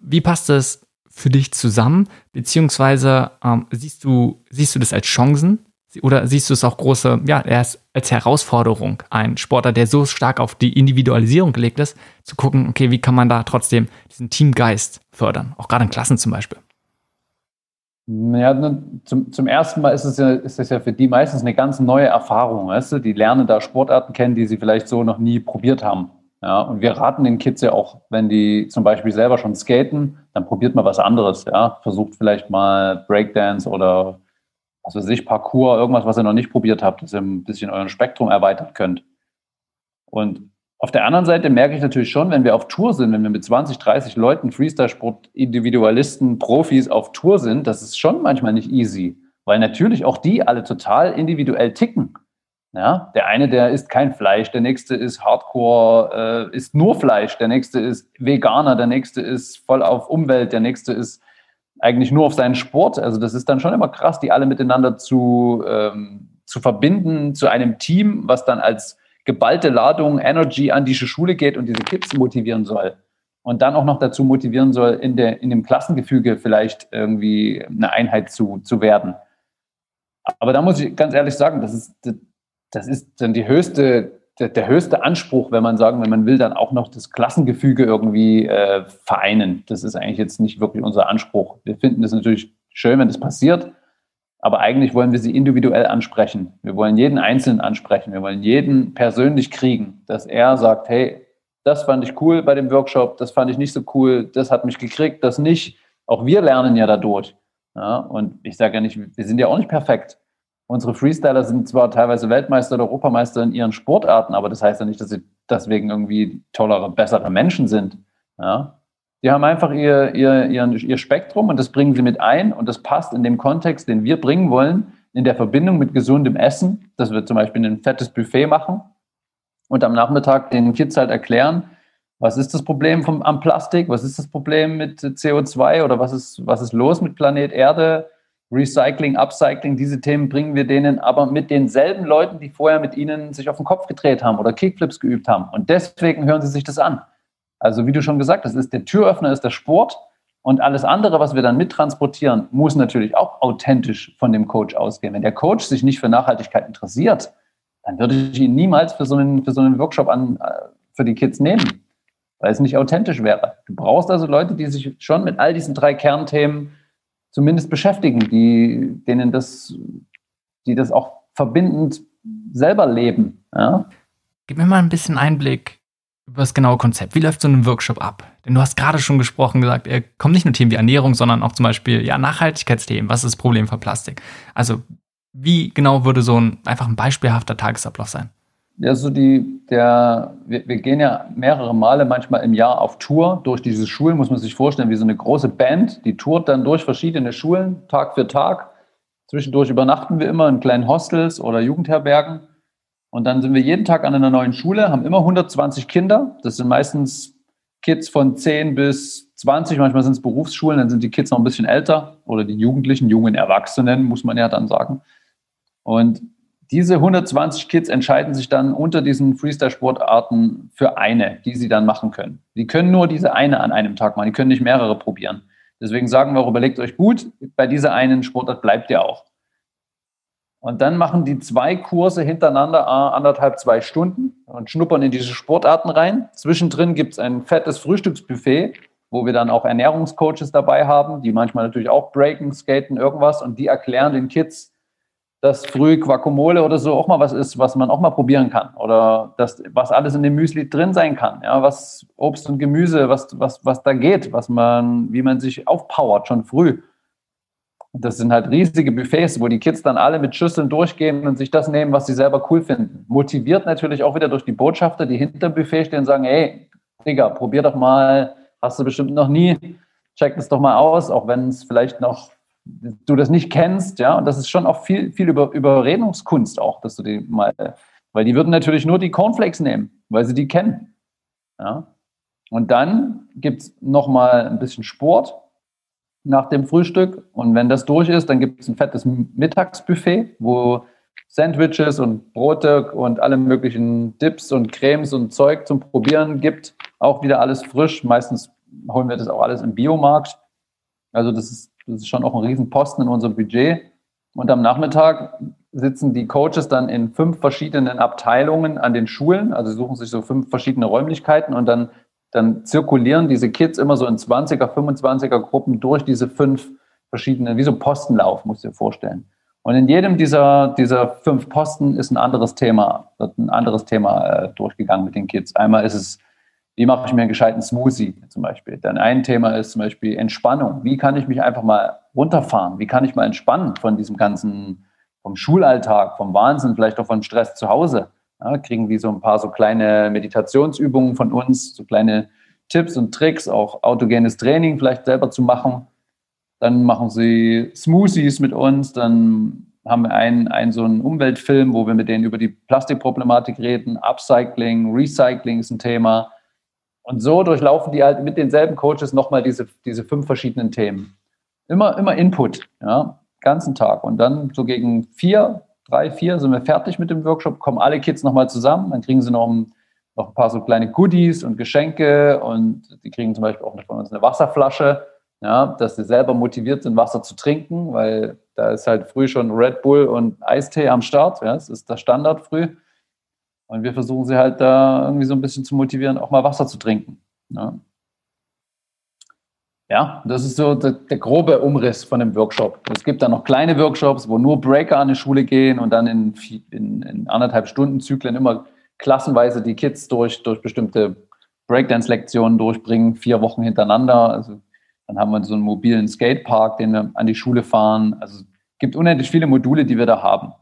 Wie passt das für dich zusammen? Beziehungsweise ähm, siehst, du, siehst du das als Chancen oder siehst du es auch große, ja, erst als Herausforderung, ein Sportler, der so stark auf die Individualisierung gelegt ist, zu gucken, okay, wie kann man da trotzdem diesen Teamgeist fördern, auch gerade in Klassen zum Beispiel? Ja, zum, zum ersten Mal ist es, ja, ist es ja für die meistens eine ganz neue Erfahrung. Weißt du? Die lernen da Sportarten kennen, die sie vielleicht so noch nie probiert haben. Ja, und wir raten den Kids ja auch, wenn die zum Beispiel selber schon skaten, dann probiert mal was anderes. Ja, versucht vielleicht mal Breakdance oder was weiß ich, Parkour, irgendwas, was ihr noch nicht probiert habt, dass ihr ein bisschen euren Spektrum erweitern könnt. Und auf der anderen Seite merke ich natürlich schon, wenn wir auf Tour sind, wenn wir mit 20, 30 Leuten, Freestyle-Sport, Individualisten, Profis auf Tour sind, das ist schon manchmal nicht easy, weil natürlich auch die alle total individuell ticken. Ja, der eine, der isst kein Fleisch, der nächste ist Hardcore, äh, isst nur Fleisch, der nächste ist Veganer, der nächste ist voll auf Umwelt, der nächste ist eigentlich nur auf seinen Sport. Also das ist dann schon immer krass, die alle miteinander zu, ähm, zu verbinden zu einem Team, was dann als geballte Ladung Energy an diese Schule geht und diese Kids motivieren soll. Und dann auch noch dazu motivieren soll, in, der, in dem Klassengefüge vielleicht irgendwie eine Einheit zu, zu werden. Aber da muss ich ganz ehrlich sagen, das ist, das ist dann die höchste, der, der, höchste Anspruch, wenn man sagen, wenn man will, dann auch noch das Klassengefüge irgendwie äh, vereinen. Das ist eigentlich jetzt nicht wirklich unser Anspruch. Wir finden es natürlich schön, wenn das passiert, aber eigentlich wollen wir sie individuell ansprechen. Wir wollen jeden Einzelnen ansprechen. Wir wollen jeden persönlich kriegen, dass er sagt, hey, das fand ich cool bei dem Workshop, das fand ich nicht so cool, das hat mich gekriegt, das nicht. Auch wir lernen ja dadurch. Ja, und ich sage ja nicht, wir sind ja auch nicht perfekt. Unsere Freestyler sind zwar teilweise Weltmeister oder Europameister in ihren Sportarten, aber das heißt ja nicht, dass sie deswegen irgendwie tollere, bessere Menschen sind. Ja? Die haben einfach ihr, ihr, ihr, ihr Spektrum und das bringen sie mit ein und das passt in dem Kontext, den wir bringen wollen, in der Verbindung mit gesundem Essen, dass wir zum Beispiel ein fettes Buffet machen und am Nachmittag den Kids halt erklären, was ist das Problem vom, am Plastik, was ist das Problem mit CO2 oder was ist, was ist los mit Planet Erde, Recycling, Upcycling, diese Themen bringen wir denen aber mit denselben Leuten, die vorher mit ihnen sich auf den Kopf gedreht haben oder Kickflips geübt haben. Und deswegen hören sie sich das an. Also wie du schon gesagt hast, ist der Türöffner ist der Sport und alles andere, was wir dann mittransportieren, muss natürlich auch authentisch von dem Coach ausgehen. Wenn der Coach sich nicht für Nachhaltigkeit interessiert, dann würde ich ihn niemals für so einen, für so einen Workshop an, äh, für die Kids nehmen, weil es nicht authentisch wäre. Du brauchst also Leute, die sich schon mit all diesen drei Kernthemen zumindest beschäftigen, die, denen das, die das auch verbindend selber leben. Ja? Gib mir mal ein bisschen Einblick über das genaue Konzept. Wie läuft so ein Workshop ab? Denn du hast gerade schon gesprochen, gesagt, er kommt nicht nur Themen wie Ernährung, sondern auch zum Beispiel ja, Nachhaltigkeitsthemen. Was ist das Problem von Plastik? Also, wie genau würde so ein einfach ein beispielhafter Tagesablauf sein? Ja, so die, der, wir, wir, gehen ja mehrere Male manchmal im Jahr auf Tour durch diese Schulen, muss man sich vorstellen, wie so eine große Band, die tourt dann durch verschiedene Schulen, Tag für Tag. Zwischendurch übernachten wir immer in kleinen Hostels oder Jugendherbergen. Und dann sind wir jeden Tag an einer neuen Schule, haben immer 120 Kinder. Das sind meistens Kids von 10 bis 20, manchmal sind es Berufsschulen, dann sind die Kids noch ein bisschen älter oder die Jugendlichen, jungen Erwachsenen, muss man ja dann sagen. Und diese 120 Kids entscheiden sich dann unter diesen Freestyle-Sportarten für eine, die sie dann machen können. Die können nur diese eine an einem Tag machen, die können nicht mehrere probieren. Deswegen sagen wir auch, überlegt euch gut, bei dieser einen Sportart bleibt ihr auch. Und dann machen die zwei Kurse hintereinander anderthalb, zwei Stunden und schnuppern in diese Sportarten rein. Zwischendrin gibt es ein fettes Frühstücksbuffet, wo wir dann auch Ernährungscoaches dabei haben, die manchmal natürlich auch breaken, skaten, irgendwas und die erklären den Kids, dass früh Guacamole oder so auch mal was ist, was man auch mal probieren kann. Oder dass, was alles in dem Müsli drin sein kann. Ja, was Obst und Gemüse, was, was, was da geht, was man, wie man sich aufpowert schon früh. Das sind halt riesige Buffets, wo die Kids dann alle mit Schüsseln durchgehen und sich das nehmen, was sie selber cool finden. Motiviert natürlich auch wieder durch die Botschafter, die hinter dem Buffet stehen und sagen, hey, Digga, probier doch mal, hast du bestimmt noch nie, check das doch mal aus, auch wenn es vielleicht noch du das nicht kennst, ja, und das ist schon auch viel, viel über Überredungskunst auch, dass du die mal, weil die würden natürlich nur die Cornflakes nehmen, weil sie die kennen. Ja. Und dann gibt es nochmal ein bisschen Sport nach dem Frühstück. Und wenn das durch ist, dann gibt es ein fettes Mittagsbuffet, wo Sandwiches und Brote und alle möglichen Dips und Cremes und Zeug zum Probieren gibt. Auch wieder alles frisch. Meistens holen wir das auch alles im Biomarkt. Also das ist das ist schon auch ein Riesenposten in unserem Budget. Und am Nachmittag sitzen die Coaches dann in fünf verschiedenen Abteilungen an den Schulen, also suchen sich so fünf verschiedene Räumlichkeiten und dann, dann zirkulieren diese Kids immer so in 20er, 25er Gruppen durch diese fünf verschiedenen, wie so Postenlauf, musst du dir vorstellen. Und in jedem dieser, dieser fünf Posten ist ein anderes Thema, wird ein anderes Thema äh, durchgegangen mit den Kids. Einmal ist es wie mache ich mir einen gescheiten Smoothie zum Beispiel? Dann ein Thema ist zum Beispiel Entspannung. Wie kann ich mich einfach mal runterfahren? Wie kann ich mal entspannen von diesem ganzen, vom Schulalltag, vom Wahnsinn, vielleicht auch vom Stress zu Hause? Ja, kriegen die so ein paar so kleine Meditationsübungen von uns, so kleine Tipps und Tricks, auch autogenes Training vielleicht selber zu machen. Dann machen sie Smoothies mit uns, dann haben wir einen, einen so einen Umweltfilm, wo wir mit denen über die Plastikproblematik reden. Upcycling, Recycling ist ein Thema. Und so durchlaufen die halt mit denselben Coaches nochmal diese, diese fünf verschiedenen Themen. Immer, immer Input, ja, ganzen Tag. Und dann so gegen vier, drei, vier sind wir fertig mit dem Workshop, kommen alle Kids nochmal zusammen, dann kriegen sie noch ein, noch ein paar so kleine Goodies und Geschenke und die kriegen zum Beispiel auch von uns eine Wasserflasche, ja, dass sie selber motiviert sind, Wasser zu trinken, weil da ist halt früh schon Red Bull und Eistee am Start, ja, das ist der Standard früh. Und wir versuchen sie halt da irgendwie so ein bisschen zu motivieren, auch mal Wasser zu trinken. Ja, ja das ist so der, der, grobe Umriss von dem Workshop. Es gibt dann noch kleine Workshops, wo nur Breaker an die Schule gehen und dann in, in, in anderthalb Stunden Zyklen immer klassenweise die Kids durch, durch bestimmte Breakdance-Lektionen durchbringen, vier Wochen hintereinander. Also dann haben wir so einen mobilen Skatepark, den wir an die Schule fahren. Also es gibt unendlich viele Module, die wir da haben.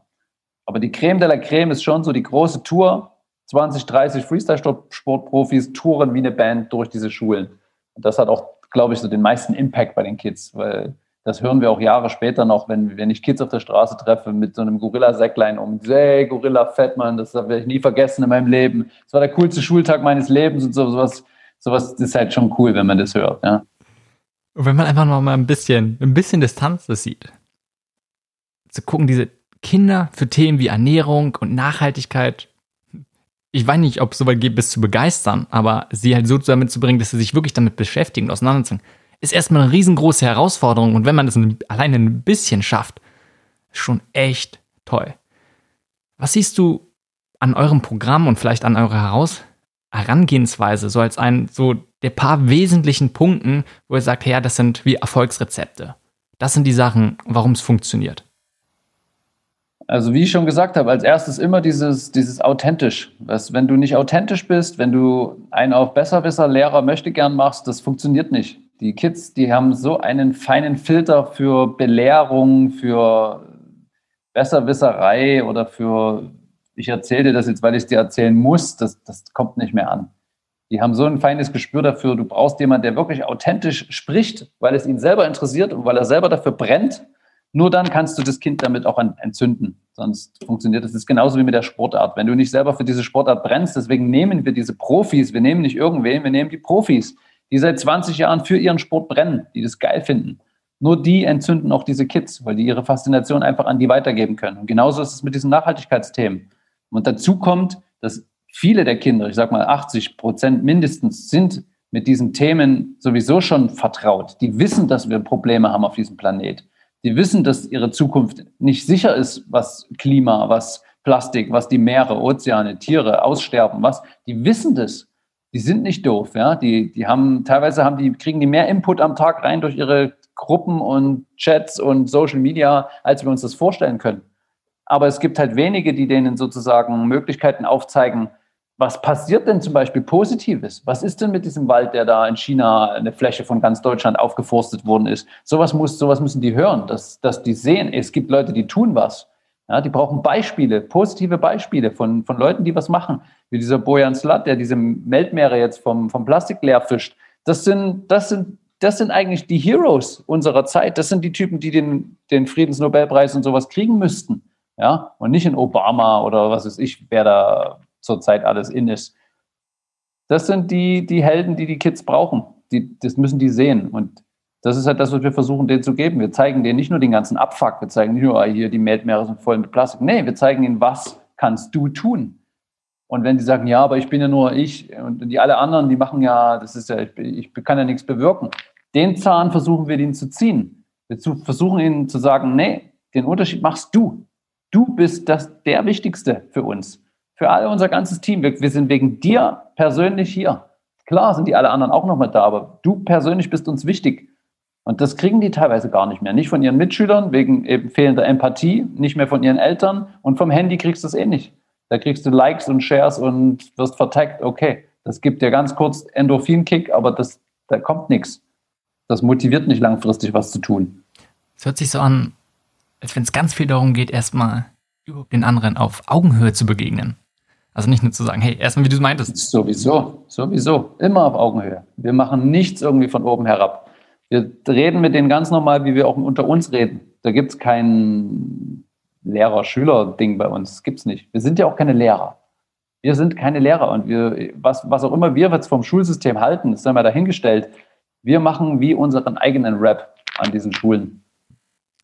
Aber die Creme de la Creme ist schon so die große Tour. 20, 30 Freestyle-Sportprofis touren wie eine Band durch diese Schulen. Und das hat auch, glaube ich, so den meisten Impact bei den Kids, weil das hören wir auch Jahre später noch, wenn, wenn ich Kids auf der Straße treffe mit so einem Gorilla-Säcklein um. Hey, Gorilla Fett, Mann, das werde ich nie vergessen in meinem Leben. Das war der coolste Schultag meines Lebens und so, sowas. Sowas ist halt schon cool, wenn man das hört, ja. Und wenn man einfach noch mal ein bisschen, ein bisschen Distanz das sieht. zu gucken, diese Kinder für Themen wie Ernährung und Nachhaltigkeit, ich weiß nicht, ob es so weit geht, bis zu begeistern, aber sie halt so damit zu bringen, dass sie sich wirklich damit beschäftigen und auseinandersetzen, ist erstmal eine riesengroße Herausforderung. Und wenn man das alleine ein bisschen schafft, schon echt toll. Was siehst du an eurem Programm und vielleicht an eurer Heraus Herangehensweise, so als ein, so der paar wesentlichen Punkten, wo ihr sagt, ja, das sind wie Erfolgsrezepte. Das sind die Sachen, warum es funktioniert. Also wie ich schon gesagt habe, als erstes immer dieses, dieses authentisch. Was, wenn du nicht authentisch bist, wenn du einen auf Besserwisser, Lehrer möchte gern machst, das funktioniert nicht. Die Kids, die haben so einen feinen Filter für Belehrung, für Besserwisserei oder für, ich erzähle dir das jetzt, weil ich es dir erzählen muss, das, das kommt nicht mehr an. Die haben so ein feines Gespür dafür. Du brauchst jemanden, der wirklich authentisch spricht, weil es ihn selber interessiert und weil er selber dafür brennt. Nur dann kannst du das Kind damit auch entzünden. Sonst funktioniert das. Das ist genauso wie mit der Sportart. Wenn du nicht selber für diese Sportart brennst, deswegen nehmen wir diese Profis. Wir nehmen nicht irgendwen, wir nehmen die Profis, die seit 20 Jahren für ihren Sport brennen, die das geil finden. Nur die entzünden auch diese Kids, weil die ihre Faszination einfach an die weitergeben können. Und genauso ist es mit diesen Nachhaltigkeitsthemen. Und dazu kommt, dass viele der Kinder, ich sage mal 80 Prozent mindestens, sind mit diesen Themen sowieso schon vertraut. Die wissen, dass wir Probleme haben auf diesem Planet. Die wissen, dass ihre Zukunft nicht sicher ist, was Klima, was Plastik, was die Meere, Ozeane, Tiere aussterben, was. Die wissen das. Die sind nicht doof, ja. Die, die haben, teilweise haben die, kriegen die mehr Input am Tag rein durch ihre Gruppen und Chats und Social Media, als wir uns das vorstellen können. Aber es gibt halt wenige, die denen sozusagen Möglichkeiten aufzeigen, was passiert denn zum Beispiel Positives? Was ist denn mit diesem Wald, der da in China eine Fläche von ganz Deutschland aufgeforstet worden ist? Sowas muss, sowas müssen die hören, dass, dass die sehen, es gibt Leute, die tun was. Ja, die brauchen Beispiele, positive Beispiele von, von Leuten, die was machen. Wie dieser Bojan Slat, der diese Meldmeere jetzt vom, vom Plastik leer fischt. Das sind, das sind, das sind eigentlich die Heroes unserer Zeit. Das sind die Typen, die den, den Friedensnobelpreis und sowas kriegen müssten. Ja, und nicht in Obama oder was weiß ich, wer da zurzeit alles in ist. Das sind die, die Helden, die die Kids brauchen. Die, das müssen die sehen. Und das ist halt das, was wir versuchen, denen zu geben. Wir zeigen denen nicht nur den ganzen Abfuck, wir zeigen nicht nur, ah, hier die Meere sind voll mit Plastik. Nee, wir zeigen ihnen, was kannst du tun. Und wenn die sagen, ja, aber ich bin ja nur ich und die alle anderen, die machen ja, das ist ja, ich, ich kann ja nichts bewirken. Den Zahn versuchen wir ihnen zu ziehen. Wir versuchen ihnen zu sagen, nee, den Unterschied machst du. Du bist das, der Wichtigste für uns für alle unser ganzes Team. Wir, wir sind wegen dir persönlich hier. Klar sind die alle anderen auch noch mit da, aber du persönlich bist uns wichtig. Und das kriegen die teilweise gar nicht mehr. Nicht von ihren Mitschülern, wegen eben fehlender Empathie, nicht mehr von ihren Eltern und vom Handy kriegst du es eh nicht. Da kriegst du Likes und Shares und wirst vertagt. Okay, das gibt dir ganz kurz Endorphin-Kick, aber das, da kommt nichts. Das motiviert nicht langfristig, was zu tun. Es hört sich so an, als wenn es ganz viel darum geht, erstmal überhaupt den anderen auf Augenhöhe zu begegnen. Also nicht nur zu sagen, hey, erstmal, wie du es meintest. Sowieso, sowieso. Immer auf Augenhöhe. Wir machen nichts irgendwie von oben herab. Wir reden mit denen ganz normal, wie wir auch unter uns reden. Da gibt es kein Lehrer-Schüler-Ding bei uns. Das gibt es nicht. Wir sind ja auch keine Lehrer. Wir sind keine Lehrer und wir, was, was auch immer wir jetzt vom Schulsystem halten, das sei mal dahingestellt. Wir machen wie unseren eigenen Rap an diesen Schulen.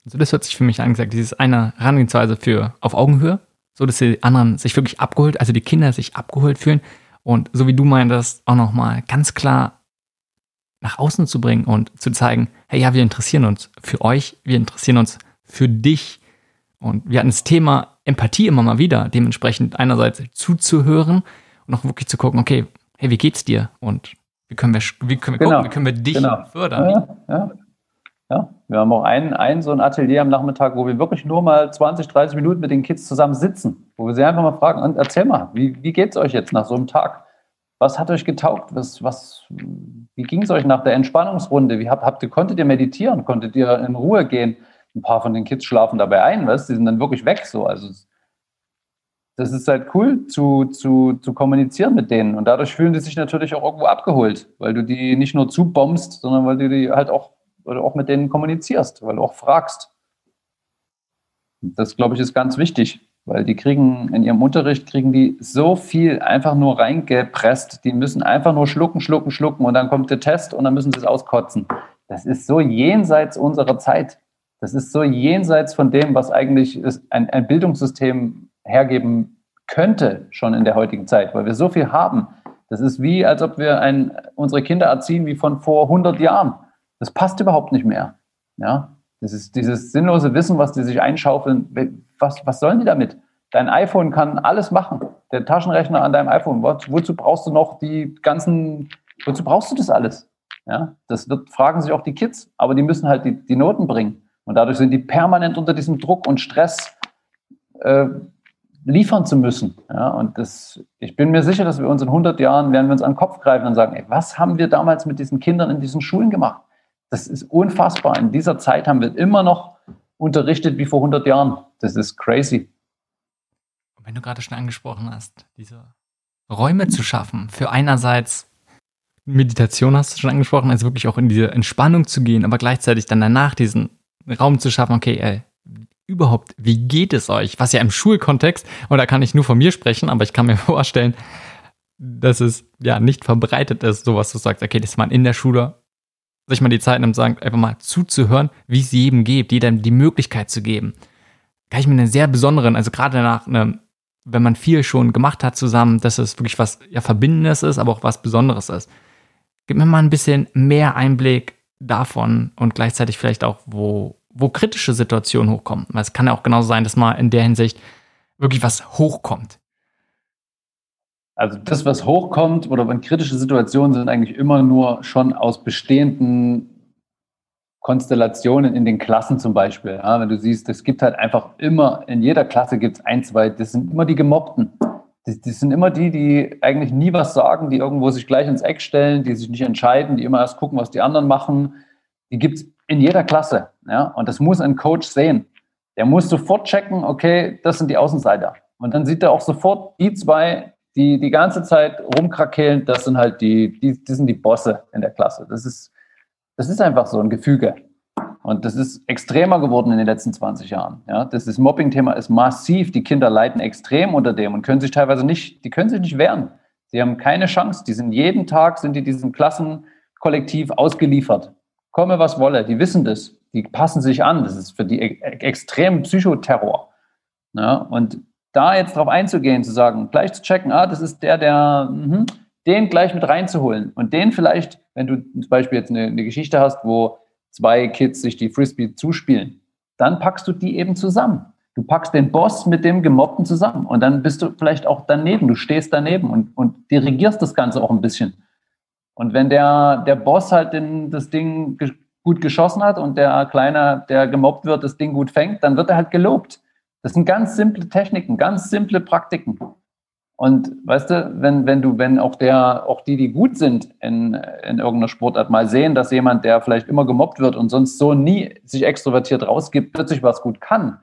Also das hört sich für mich an, gesagt, dieses eine Herangehensweise für auf Augenhöhe so dass die anderen sich wirklich abgeholt, also die Kinder sich abgeholt fühlen und so wie du meintest, auch nochmal ganz klar nach außen zu bringen und zu zeigen, hey, ja, wir interessieren uns für euch, wir interessieren uns für dich. Und wir hatten das Thema Empathie immer mal wieder, dementsprechend einerseits zuzuhören und auch wirklich zu gucken, okay, hey, wie geht's dir? Und wie können wir, wie können wir genau. gucken, wie können wir dich genau. fördern? Ja, ja. Ja, wir haben auch ein, ein so ein Atelier am Nachmittag, wo wir wirklich nur mal 20, 30 Minuten mit den Kids zusammen sitzen, wo wir sie einfach mal fragen, und erzähl mal, wie, wie geht es euch jetzt nach so einem Tag? Was hat euch getaugt? Was, was, wie ging es euch nach der Entspannungsrunde? Wie habt, habt ihr, konntet ihr meditieren? Konntet ihr in Ruhe gehen? Ein paar von den Kids schlafen dabei ein, was? Die sind dann wirklich weg so. Also das ist halt cool zu, zu, zu kommunizieren mit denen. Und dadurch fühlen die sich natürlich auch irgendwo abgeholt, weil du die nicht nur zubombst, sondern weil du die halt auch weil du auch mit denen kommunizierst, weil du auch fragst. Das, glaube ich, ist ganz wichtig, weil die kriegen in ihrem Unterricht, kriegen die so viel einfach nur reingepresst. Die müssen einfach nur schlucken, schlucken, schlucken und dann kommt der Test und dann müssen sie es auskotzen. Das ist so jenseits unserer Zeit. Das ist so jenseits von dem, was eigentlich ein, ein Bildungssystem hergeben könnte, schon in der heutigen Zeit, weil wir so viel haben. Das ist wie, als ob wir ein, unsere Kinder erziehen wie von vor 100 Jahren. Das passt überhaupt nicht mehr. Ja, das ist dieses sinnlose Wissen, was die sich einschaufeln. Was, was sollen die damit? Dein iPhone kann alles machen. Der Taschenrechner an deinem iPhone. Wozu brauchst du noch die ganzen, wozu brauchst du das alles? Ja, das wird, fragen sich auch die Kids. Aber die müssen halt die, die Noten bringen. Und dadurch sind die permanent unter diesem Druck und Stress, äh, liefern zu müssen. Ja, und das, ich bin mir sicher, dass wir uns in 100 Jahren werden wir uns an den Kopf greifen und sagen, ey, was haben wir damals mit diesen Kindern in diesen Schulen gemacht? Das ist unfassbar. In dieser Zeit haben wir immer noch unterrichtet wie vor 100 Jahren. Das ist crazy. Und wenn du gerade schon angesprochen hast, diese Räume zu schaffen, für einerseits Meditation hast du schon angesprochen, also wirklich auch in diese Entspannung zu gehen, aber gleichzeitig dann danach diesen Raum zu schaffen, okay, ey, überhaupt, wie geht es euch? Was ja im Schulkontext, und da kann ich nur von mir sprechen, aber ich kann mir vorstellen, dass es ja nicht verbreitet ist, sowas du sagst, okay, dass man in der Schule sich mal die Zeit nimmt, sagen, einfach mal zuzuhören, wie es jedem geht, jedem die Möglichkeit zu geben. Kann ich mir einen sehr besonderen, also gerade nach einem, wenn man viel schon gemacht hat zusammen, dass es wirklich was ja Verbindendes ist, aber auch was Besonderes ist. Gib mir mal ein bisschen mehr Einblick davon und gleichzeitig vielleicht auch, wo, wo kritische Situationen hochkommen. Weil es kann ja auch genauso sein, dass mal in der Hinsicht wirklich was hochkommt. Also das, was hochkommt oder wenn kritische Situationen sind eigentlich immer nur schon aus bestehenden Konstellationen in den Klassen zum Beispiel. Ja, wenn du siehst, es gibt halt einfach immer, in jeder Klasse gibt es ein, zwei, das sind immer die Gemobbten. Das, das, sind immer die, die eigentlich nie was sagen, die irgendwo sich gleich ins Eck stellen, die sich nicht entscheiden, die immer erst gucken, was die anderen machen. Die gibt es in jeder Klasse. Ja? Und das muss ein Coach sehen. Der muss sofort checken, okay, das sind die Außenseiter. Und dann sieht er auch sofort die zwei, die die ganze Zeit rumkrakehlen, das sind halt die, die, die sind die Bosse in der Klasse. Das ist, das ist einfach so ein Gefüge. Und das ist extremer geworden in den letzten 20 Jahren. Ja, das ist Mobbing-Thema ist massiv. Die Kinder leiden extrem unter dem und können sich teilweise nicht, die können sich nicht wehren. Sie haben keine Chance. Die sind jeden Tag, sind die diesem Klassenkollektiv ausgeliefert. Komme, was wolle. Die wissen das. Die passen sich an. Das ist für die e-, extrem Psychoterror. Ja, und da jetzt drauf einzugehen, zu sagen, gleich zu checken, ah, das ist der, der, mh, den gleich mit reinzuholen und den vielleicht, wenn du zum Beispiel jetzt eine, eine Geschichte hast, wo zwei Kids sich die Frisbee zuspielen, dann packst du die eben zusammen. Du packst den Boss mit dem Gemobbten zusammen und dann bist du vielleicht auch daneben, du stehst daneben und, und dirigierst das Ganze auch ein bisschen. Und wenn der, der Boss halt den, das Ding gut geschossen hat und der Kleine, der gemobbt wird, das Ding gut fängt, dann wird er halt gelobt. Das sind ganz simple Techniken, ganz simple Praktiken. Und weißt du, wenn, wenn du, wenn auch der, auch die, die gut sind in, in irgendeiner Sportart, mal sehen, dass jemand, der vielleicht immer gemobbt wird und sonst so nie sich extrovertiert rausgibt, plötzlich was gut kann,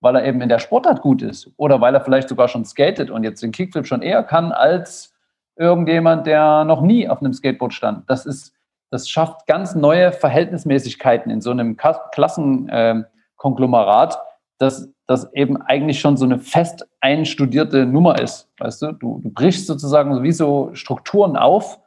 weil er eben in der Sportart gut ist oder weil er vielleicht sogar schon skatet und jetzt den Kickflip schon eher kann als irgendjemand, der noch nie auf einem Skateboard stand. Das ist, das schafft ganz neue Verhältnismäßigkeiten in so einem Klassenkonglomerat, äh, dass das eben eigentlich schon so eine fest einstudierte Nummer ist. Weißt du, du, du brichst sozusagen sowieso Strukturen auf.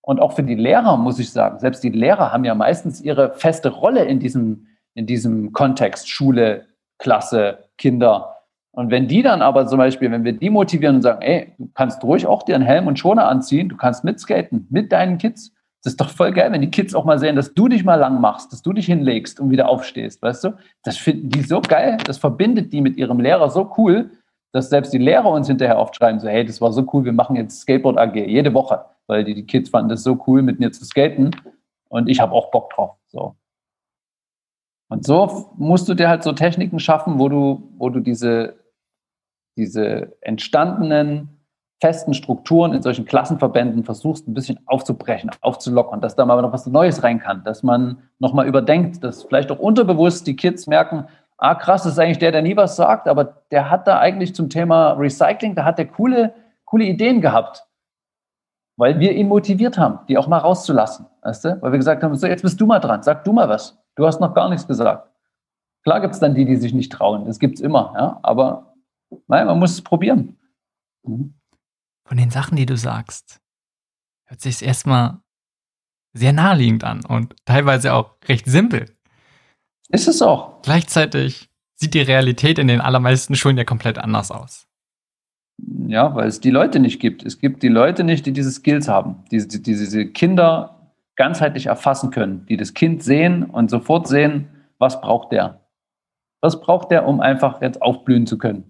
Und auch für die Lehrer muss ich sagen, selbst die Lehrer haben ja meistens ihre feste Rolle in diesem, in diesem Kontext, Schule, Klasse, Kinder. Und wenn die dann aber zum Beispiel, wenn wir die motivieren und sagen, ey, du kannst ruhig auch dir einen Helm und Schoner anziehen, du kannst mitskaten mit deinen Kids, das ist doch voll geil, wenn die Kids auch mal sehen, dass du dich mal lang machst, dass du dich hinlegst und wieder aufstehst, weißt du? Das finden die so geil, das verbindet die mit ihrem Lehrer so cool, dass selbst die Lehrer uns hinterher aufschreiben, so, hey, das war so cool, wir machen jetzt Skateboard AG jede Woche, weil die, die Kids fanden das so cool, mit mir zu skaten und ich habe auch Bock drauf. So. Und so musst du dir halt so Techniken schaffen, wo du, wo du diese, diese entstandenen festen Strukturen in solchen Klassenverbänden versuchst, ein bisschen aufzubrechen, aufzulockern, dass da mal noch was Neues rein kann, dass man nochmal überdenkt, dass vielleicht auch unterbewusst die Kids merken, ah krass, das ist eigentlich der, der nie was sagt, aber der hat da eigentlich zum Thema Recycling, da hat der coole, coole Ideen gehabt, weil wir ihn motiviert haben, die auch mal rauszulassen, weißt du? Weil wir gesagt haben, so jetzt bist du mal dran, sag du mal was, du hast noch gar nichts gesagt. Klar gibt es dann die, die sich nicht trauen, das gibt es immer, ja? aber nein, man muss es probieren. Mhm von den Sachen, die du sagst, hört sich erstmal sehr naheliegend an und teilweise auch recht simpel. Ist es auch. Gleichzeitig sieht die Realität in den allermeisten Schulen ja komplett anders aus. Ja, weil es die Leute nicht gibt. Es gibt die Leute nicht, die diese Skills haben, die, die, die diese Kinder ganzheitlich erfassen können, die das Kind sehen und sofort sehen, was braucht der. Was braucht der, um einfach jetzt aufblühen zu können?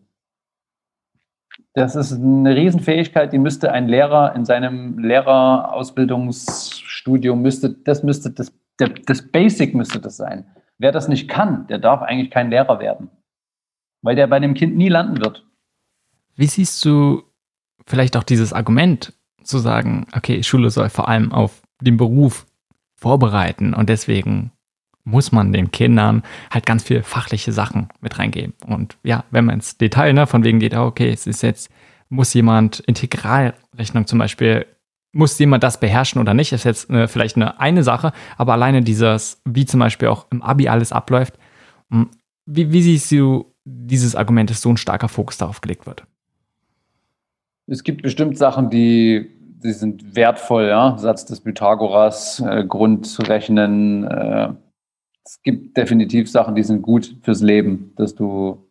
Das ist eine Riesenfähigkeit, die müsste ein Lehrer in seinem Lehrerausbildungsstudium, müsste, das müsste das, das Basic müsste das sein. Wer das nicht kann, der darf eigentlich kein Lehrer werden, weil der bei dem Kind nie landen wird. Wie siehst du vielleicht auch dieses Argument zu sagen, okay, Schule soll vor allem auf den Beruf vorbereiten und deswegen muss man den Kindern halt ganz viel fachliche Sachen mit reingeben. Und ja, wenn man ins Detail ne, von wegen geht, okay, es ist jetzt, muss jemand Integralrechnung zum Beispiel, muss jemand das beherrschen oder nicht, ist jetzt eine, vielleicht eine, eine Sache, aber alleine dieses, wie zum Beispiel auch im Abi alles abläuft, hm, wie, wie siehst du dieses Argument, dass so ein starker Fokus darauf gelegt wird? Es gibt bestimmt Sachen, die, die sind wertvoll, ja. Satz des Pythagoras, äh, Grundrechnen, äh, es gibt definitiv Sachen, die sind gut fürs Leben, dass du,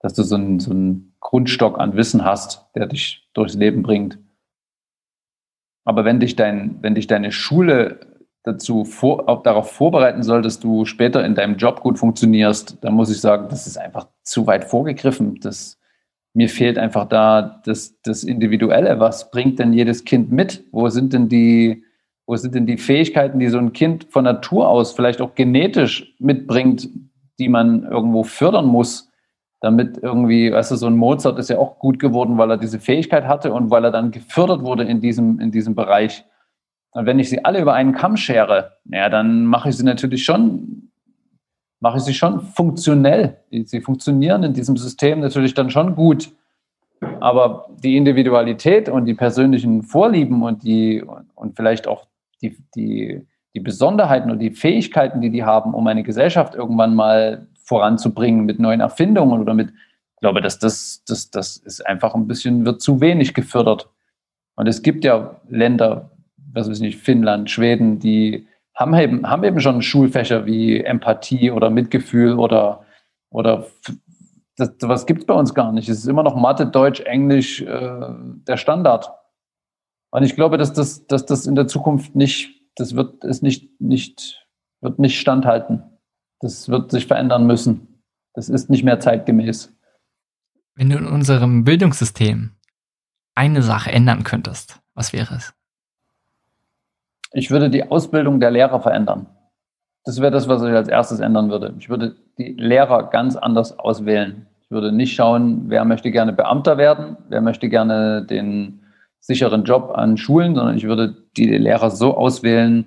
dass du so einen, so Grundstock an Wissen hast, der dich durchs Leben bringt. Aber wenn dich, dein, wenn dich deine Schule dazu vor, auch darauf vorbereiten soll, dass du später in deinem Job gut funktionierst, dann muss ich sagen, das ist einfach zu weit vorgegriffen. Das, mir fehlt einfach da das, das Individuelle. Was bringt denn jedes Kind mit? Wo sind denn die, wo sind denn die Fähigkeiten, die so ein Kind von Natur aus vielleicht auch genetisch mitbringt, die man irgendwo fördern muss, damit irgendwie, weißt du, so ein Mozart ist ja auch gut geworden, weil er diese Fähigkeit hatte und weil er dann gefördert wurde in diesem, in diesem Bereich. Und wenn ich sie alle über einen Kamm schere, ja, dann mache ich sie natürlich schon, mache ich sie schon funktionell. Sie funktionieren in diesem System natürlich dann schon gut. Aber die Individualität und die persönlichen Vorlieben und die und vielleicht auch die, die, die Besonderheiten und die Fähigkeiten, die die haben, um eine Gesellschaft irgendwann mal voranzubringen mit neuen Erfindungen oder mit, ich glaube, dass das, das, das ist einfach ein bisschen, wird zu wenig gefördert. Und es gibt ja Länder, was weiß ich nicht, Finnland, Schweden, die haben eben, haben eben schon Schulfächer wie Empathie oder Mitgefühl oder, oder das, was gibt es bei uns gar nicht. Es ist immer noch Mathe, Deutsch, Englisch äh, der Standard. Und ich glaube, dass das, dass das in der Zukunft nicht, das wird es nicht, nicht, wird nicht standhalten. Das wird sich verändern müssen. Das ist nicht mehr zeitgemäß. Wenn du in unserem Bildungssystem eine Sache ändern könntest, was wäre es? Ich würde die Ausbildung der Lehrer verändern. Das wäre das, was ich als erstes ändern würde. Ich würde die Lehrer ganz anders auswählen. Ich würde nicht schauen, wer möchte gerne Beamter werden, wer möchte gerne den sicheren Job an Schulen, sondern ich würde die Lehrer so auswählen,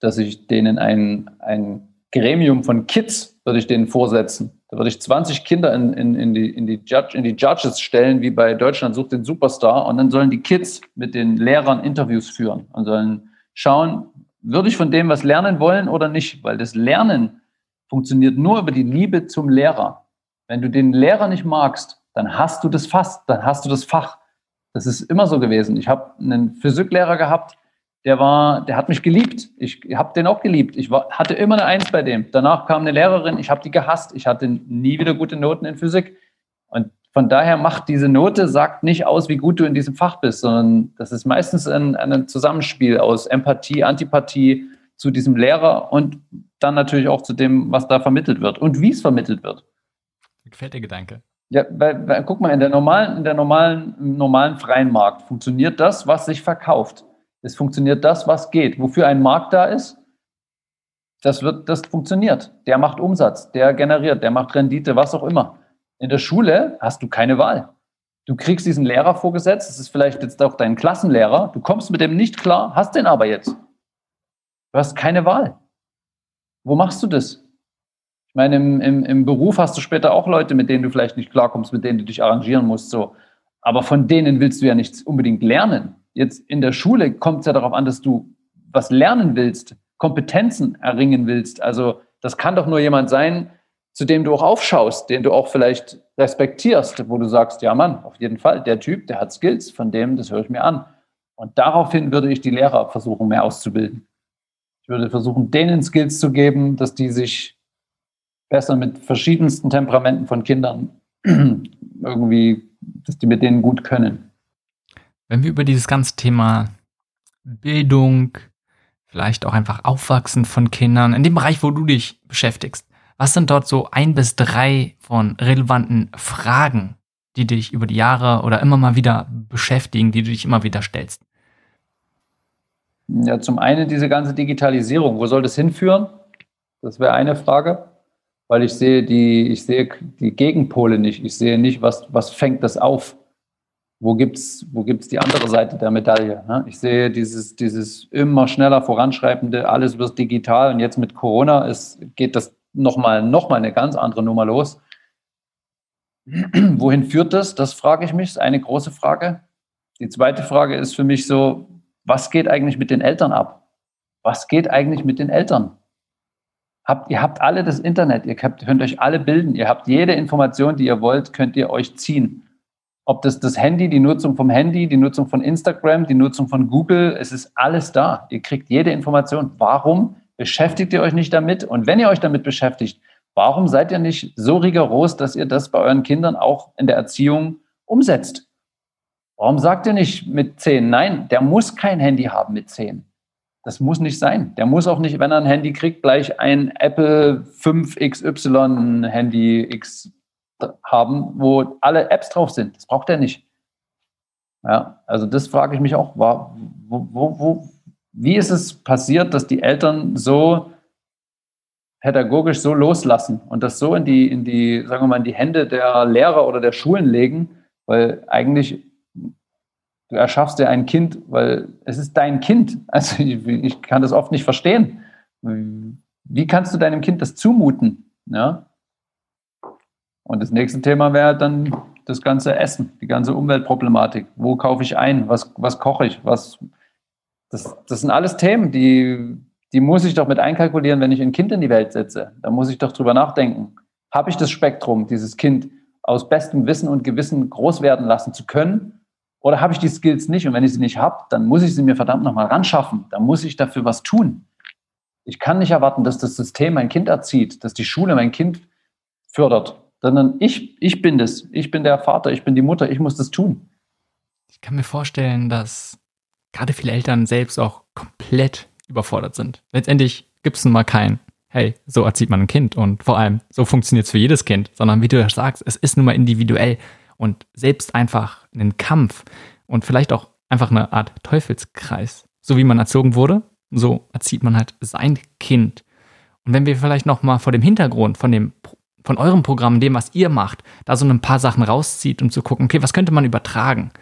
dass ich denen ein, ein Gremium von Kids würde ich denen vorsetzen. Da würde ich 20 Kinder in, in, in, die, in, die Judge, in die Judges stellen, wie bei Deutschland sucht den Superstar. Und dann sollen die Kids mit den Lehrern Interviews führen und sollen schauen, würde ich von dem was lernen wollen oder nicht? Weil das Lernen funktioniert nur über die Liebe zum Lehrer. Wenn du den Lehrer nicht magst, dann hast du das Fach, dann hast du das Fach. Das ist immer so gewesen. Ich habe einen Physiklehrer gehabt, der war, der hat mich geliebt. Ich habe den auch geliebt. Ich war, hatte immer eine Eins bei dem. Danach kam eine Lehrerin, ich habe die gehasst. Ich hatte nie wieder gute Noten in Physik. Und von daher macht diese Note, sagt nicht aus, wie gut du in diesem Fach bist, sondern das ist meistens ein, ein Zusammenspiel aus Empathie, Antipathie zu diesem Lehrer und dann natürlich auch zu dem, was da vermittelt wird und wie es vermittelt wird. Gefällt der Gedanke. Ja, weil, weil, guck mal, in der normalen, in der normalen, normalen freien Markt funktioniert das, was sich verkauft. Es funktioniert das, was geht. Wofür ein Markt da ist, das wird, das funktioniert. Der macht Umsatz, der generiert, der macht Rendite, was auch immer. In der Schule hast du keine Wahl. Du kriegst diesen Lehrer vorgesetzt, das ist vielleicht jetzt auch dein Klassenlehrer, du kommst mit dem nicht klar, hast den aber jetzt. Du hast keine Wahl. Wo machst du das? Ich meine, im, im, im Beruf hast du später auch Leute, mit denen du vielleicht nicht klarkommst, mit denen du dich arrangieren musst. So. Aber von denen willst du ja nichts unbedingt lernen. Jetzt in der Schule kommt es ja darauf an, dass du was lernen willst, Kompetenzen erringen willst. Also das kann doch nur jemand sein, zu dem du auch aufschaust, den du auch vielleicht respektierst, wo du sagst, ja Mann, auf jeden Fall, der Typ, der hat Skills, von dem, das höre ich mir an. Und daraufhin würde ich die Lehrer versuchen, mehr auszubilden. Ich würde versuchen, denen Skills zu geben, dass die sich besser mit verschiedensten Temperamenten von Kindern irgendwie, dass die mit denen gut können. Wenn wir über dieses ganze Thema Bildung, vielleicht auch einfach Aufwachsen von Kindern, in dem Bereich, wo du dich beschäftigst, was sind dort so ein bis drei von relevanten Fragen, die dich über die Jahre oder immer mal wieder beschäftigen, die du dich immer wieder stellst? Ja, zum einen diese ganze Digitalisierung. Wo soll das hinführen? Das wäre eine Frage, weil ich sehe die, ich sehe die Gegenpole nicht. Ich sehe nicht, was, was fängt das auf? Wo gibt es wo gibt's die andere Seite der Medaille? Ne? Ich sehe dieses, dieses immer schneller voranschreibende, alles wird digital und jetzt mit Corona ist, geht das nochmal noch mal eine ganz andere Nummer los. Wohin führt das? Das frage ich mich, ist eine große Frage. Die zweite Frage ist für mich so, was geht eigentlich mit den Eltern ab? Was geht eigentlich mit den Eltern? Habt, ihr habt alle das Internet, ihr könnt, könnt euch alle bilden, ihr habt jede Information, die ihr wollt, könnt ihr euch ziehen. Ob das das Handy, die Nutzung vom Handy, die Nutzung von Instagram, die Nutzung von Google, es ist alles da. Ihr kriegt jede Information. Warum beschäftigt ihr euch nicht damit? Und wenn ihr euch damit beschäftigt, warum seid ihr nicht so rigoros, dass ihr das bei euren Kindern auch in der Erziehung umsetzt? Warum sagt ihr nicht mit 10? Nein, der muss kein Handy haben mit 10. Das muss nicht sein. Der muss auch nicht, wenn er ein Handy kriegt, gleich ein Apple 5XY Handy X haben, wo alle Apps drauf sind. Das braucht er nicht. Ja, also das frage ich mich auch. Wo, wo, wo, wie ist es passiert, dass die Eltern so pädagogisch so loslassen und das so in die, in die, sagen wir mal, in die Hände der Lehrer oder der Schulen legen? Weil eigentlich du erschaffst dir ein Kind, weil es ist dein Kind. Also ich, ich, kann das oft nicht verstehen. Wie kannst du deinem Kind das zumuten? Ja? Und das nächste Thema wäre dann das ganze Essen, die ganze Umweltproblematik. Wo kaufe ich ein? Was, was koche ich? Was, das, das sind alles Themen, die, die muss ich doch mit einkalkulieren, wenn ich ein Kind in die Welt setze. Da muss ich doch drüber nachdenken. Habe ich das Spektrum, dieses Kind aus bestem Wissen und Gewissen groß werden lassen zu können? Oder habe ich die Skills nicht? Und wenn ich sie nicht habe, dann muss ich sie mir verdammt nochmal ran schaffen. Da muss ich dafür was tun. Ich kann nicht erwarten, dass das System mein Kind erzieht, dass die Schule mein Kind fördert, sondern ich, ich bin das. Ich bin der Vater, ich bin die Mutter, ich muss das tun. Ich kann mir vorstellen, dass gerade viele Eltern selbst auch komplett überfordert sind. Letztendlich gibt es nun mal kein, hey, so erzieht man ein Kind und vor allem, so funktioniert es für jedes Kind, sondern wie du ja sagst, es ist nun mal individuell und selbst einfach einen Kampf und vielleicht auch einfach eine Art Teufelskreis. So wie man erzogen wurde, so erzieht man halt sein Kind. Und wenn wir vielleicht noch mal vor dem Hintergrund von dem von eurem Programm, dem was ihr macht, da so ein paar Sachen rauszieht, um zu gucken, okay, was könnte man übertragen?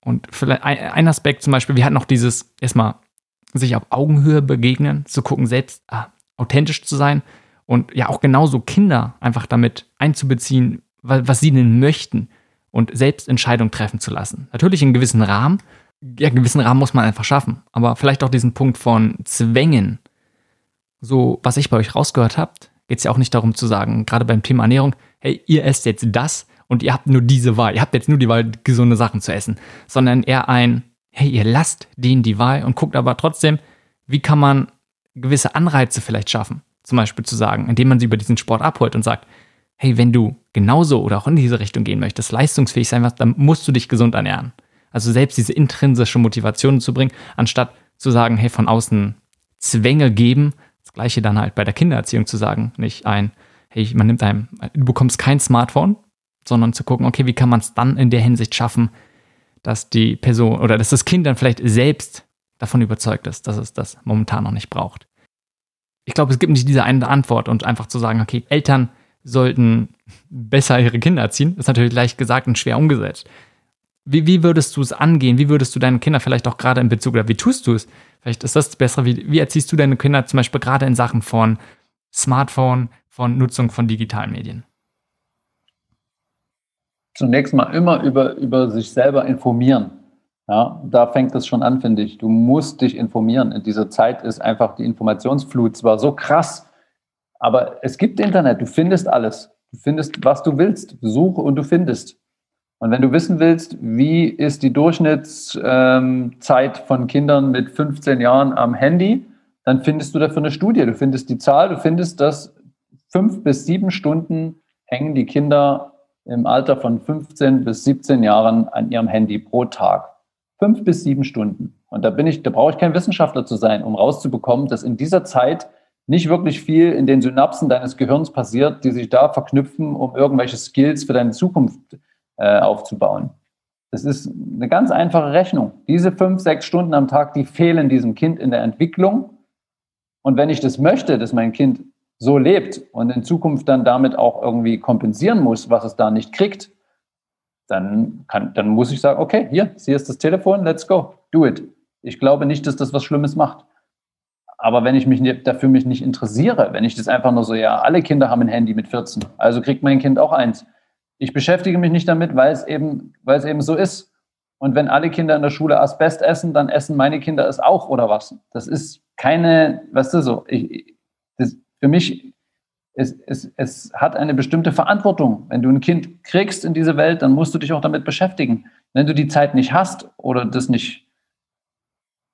Und vielleicht ein Aspekt zum Beispiel, wir hatten noch dieses erstmal sich auf Augenhöhe begegnen, zu gucken, selbst ah, authentisch zu sein und ja auch genauso Kinder einfach damit einzubeziehen, was sie denn möchten und selbst Entscheidungen treffen zu lassen. Natürlich in gewissen Rahmen. Ja, einen gewissen Rahmen muss man einfach schaffen. Aber vielleicht auch diesen Punkt von Zwängen. So, was ich bei euch rausgehört habt, geht es ja auch nicht darum zu sagen, gerade beim Thema Ernährung, hey, ihr esst jetzt das und ihr habt nur diese Wahl. Ihr habt jetzt nur die Wahl, gesunde Sachen zu essen. Sondern eher ein, hey, ihr lasst denen die Wahl und guckt aber trotzdem, wie kann man gewisse Anreize vielleicht schaffen. Zum Beispiel zu sagen, indem man sie über diesen Sport abholt und sagt, hey, wenn du genauso oder auch in diese Richtung gehen möchtest, leistungsfähig sein willst, dann musst du dich gesund ernähren. Also selbst diese intrinsische Motivation zu bringen, anstatt zu sagen, hey, von außen Zwänge geben, das gleiche dann halt bei der Kindererziehung zu sagen, nicht ein, hey, man nimmt einem, du bekommst kein Smartphone, sondern zu gucken, okay, wie kann man es dann in der Hinsicht schaffen, dass die Person oder dass das Kind dann vielleicht selbst davon überzeugt ist, dass es das momentan noch nicht braucht. Ich glaube, es gibt nicht diese eine Antwort und einfach zu sagen, okay, Eltern sollten besser ihre Kinder erziehen. Ist natürlich leicht gesagt und schwer umgesetzt. Wie, wie würdest du es angehen? Wie würdest du deine Kinder vielleicht auch gerade in Bezug, oder wie tust du es? Vielleicht ist das besser. Wie, wie erziehst du deine Kinder zum Beispiel gerade in Sachen von Smartphone, von Nutzung von digitalen Medien? Zunächst mal immer über, über sich selber informieren. Ja, da fängt es schon an, finde ich. Du musst dich informieren. In dieser Zeit ist einfach die Informationsflut zwar so krass, aber es gibt Internet, du findest alles. Du findest, was du willst. Suche und du findest. Und wenn du wissen willst, wie ist die Durchschnittszeit ähm, von Kindern mit 15 Jahren am Handy, dann findest du dafür eine Studie. Du findest die Zahl, du findest, dass fünf bis sieben Stunden hängen die Kinder im Alter von 15 bis 17 Jahren an ihrem Handy pro Tag. Fünf bis sieben Stunden. Und da bin ich, da brauche ich kein Wissenschaftler zu sein, um rauszubekommen, dass in dieser Zeit nicht wirklich viel in den Synapsen deines Gehirns passiert, die sich da verknüpfen, um irgendwelche Skills für deine Zukunft äh, aufzubauen. Das ist eine ganz einfache Rechnung. Diese fünf, sechs Stunden am Tag, die fehlen diesem Kind in der Entwicklung. Und wenn ich das möchte, dass mein Kind so lebt und in Zukunft dann damit auch irgendwie kompensieren muss, was es da nicht kriegt, dann, kann, dann muss ich sagen, okay, hier, hier ist das Telefon, let's go, do it. Ich glaube nicht, dass das was Schlimmes macht. Aber wenn ich mich dafür mich nicht interessiere, wenn ich das einfach nur so, ja, alle Kinder haben ein Handy mit 14, also kriegt mein Kind auch eins. Ich beschäftige mich nicht damit, weil es eben, weil es eben so ist. Und wenn alle Kinder in der Schule Asbest essen, dann essen meine Kinder es auch oder was? Das ist keine, weißt du so, ich, das, für mich, es, es, es hat eine bestimmte Verantwortung. Wenn du ein Kind kriegst in diese Welt, dann musst du dich auch damit beschäftigen. Wenn du die Zeit nicht hast oder das nicht,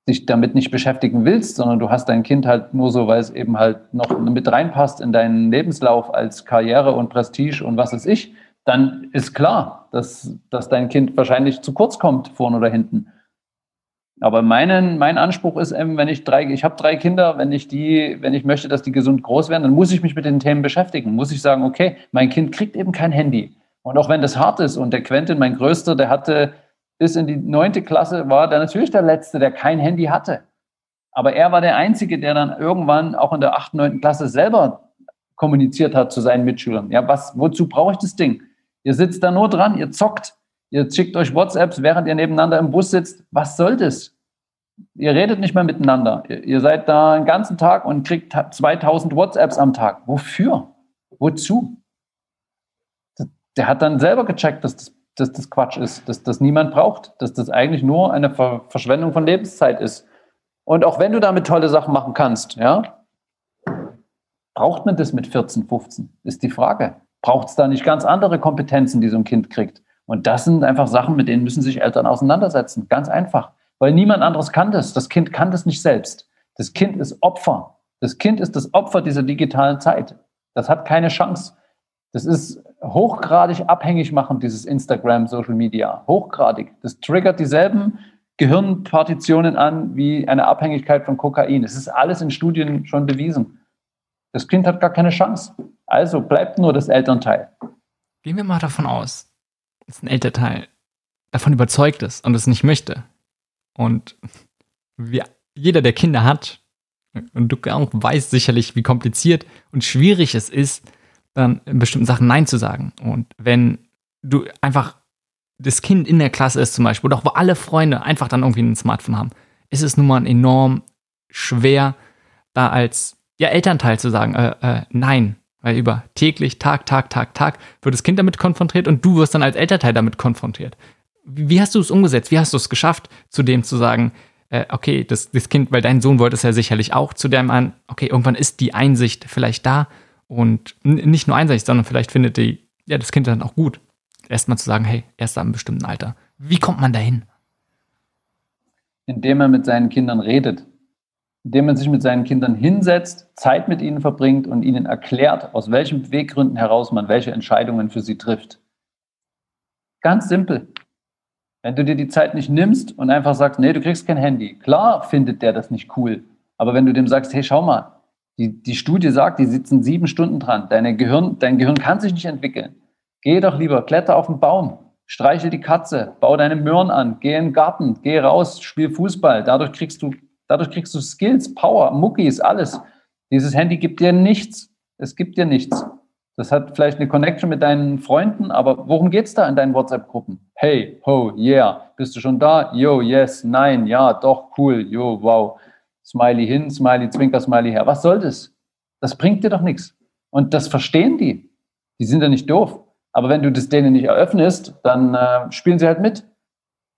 dich damit nicht beschäftigen willst, sondern du hast dein Kind halt nur so, weil es eben halt noch mit reinpasst in deinen Lebenslauf als Karriere und Prestige und was weiß ich, dann ist klar, dass, dass dein Kind wahrscheinlich zu kurz kommt, vorne oder hinten. Aber meinen, mein Anspruch ist eben, wenn ich drei, ich habe drei Kinder, wenn ich die, wenn ich möchte, dass die gesund groß werden, dann muss ich mich mit den Themen beschäftigen. Muss ich sagen, okay, mein Kind kriegt eben kein Handy. Und auch wenn das hart ist und der Quentin, mein Größter, der hatte bis in die neunte Klasse, war der natürlich der Letzte, der kein Handy hatte. Aber er war der Einzige, der dann irgendwann auch in der achten, neunten Klasse selber kommuniziert hat zu seinen Mitschülern. Ja, was, wozu brauche ich das Ding? Ihr sitzt da nur dran, ihr zockt, ihr schickt euch WhatsApps, während ihr nebeneinander im Bus sitzt. Was soll das? Ihr redet nicht mehr miteinander. Ihr, ihr seid da den ganzen Tag und kriegt 2000 WhatsApps am Tag. Wofür? Wozu? Der hat dann selber gecheckt, dass das, dass das Quatsch ist, dass das niemand braucht, dass das eigentlich nur eine Ver Verschwendung von Lebenszeit ist. Und auch wenn du damit tolle Sachen machen kannst, ja, braucht man das mit 14, 15? Ist die Frage. Braucht es da nicht ganz andere Kompetenzen, die so ein Kind kriegt? Und das sind einfach Sachen, mit denen müssen sich Eltern auseinandersetzen. Ganz einfach. Weil niemand anderes kann das. Das Kind kann das nicht selbst. Das Kind ist Opfer. Das Kind ist das Opfer dieser digitalen Zeit. Das hat keine Chance. Das ist hochgradig abhängig machend, dieses Instagram, Social Media. Hochgradig. Das triggert dieselben Gehirnpartitionen an wie eine Abhängigkeit von Kokain. Es ist alles in Studien schon bewiesen. Das Kind hat gar keine Chance. Also bleibt nur das Elternteil. Gehen wir mal davon aus, dass ein Elternteil davon überzeugt ist und es nicht möchte. Und wie jeder, der Kinder hat, und du auch weißt sicherlich, wie kompliziert und schwierig es ist, dann in bestimmten Sachen Nein zu sagen. Und wenn du einfach das Kind in der Klasse ist zum Beispiel, oder auch wo alle Freunde einfach dann irgendwie ein Smartphone haben, ist es nun mal enorm schwer, da als ja, Elternteil zu sagen, äh, äh, nein, weil über täglich, Tag, Tag, Tag, Tag wird das Kind damit konfrontiert und du wirst dann als Elternteil damit konfrontiert. Wie hast du es umgesetzt? Wie hast du es geschafft, zu dem zu sagen, äh, okay, das, das Kind, weil dein Sohn wollte es ja sicherlich auch, zu dem an, okay, irgendwann ist die Einsicht vielleicht da und nicht nur Einsicht, sondern vielleicht findet die, ja, das Kind dann auch gut. Erstmal zu sagen, hey, erst ab einem bestimmten Alter. Wie kommt man dahin? Indem er mit seinen Kindern redet indem man sich mit seinen Kindern hinsetzt, Zeit mit ihnen verbringt und ihnen erklärt, aus welchen Beweggründen heraus man welche Entscheidungen für sie trifft. Ganz simpel. Wenn du dir die Zeit nicht nimmst und einfach sagst, nee, du kriegst kein Handy, klar findet der das nicht cool. Aber wenn du dem sagst, hey, schau mal, die, die Studie sagt, die sitzen sieben Stunden dran, Deine Gehirn, dein Gehirn kann sich nicht entwickeln. Geh doch lieber, kletter auf den Baum, streiche die Katze, bau deine Möhren an, geh in den Garten, geh raus, spiel Fußball. Dadurch kriegst du Dadurch kriegst du Skills, Power, Muckis, alles. Dieses Handy gibt dir nichts. Es gibt dir nichts. Das hat vielleicht eine Connection mit deinen Freunden, aber worum geht es da in deinen WhatsApp-Gruppen? Hey, ho, yeah, bist du schon da? Yo, yes, nein, ja, doch, cool, yo, wow. Smiley hin, Smiley, Zwinker, Smiley her. Was soll das? Das bringt dir doch nichts. Und das verstehen die. Die sind ja nicht doof. Aber wenn du das denen nicht eröffnest, dann äh, spielen sie halt mit.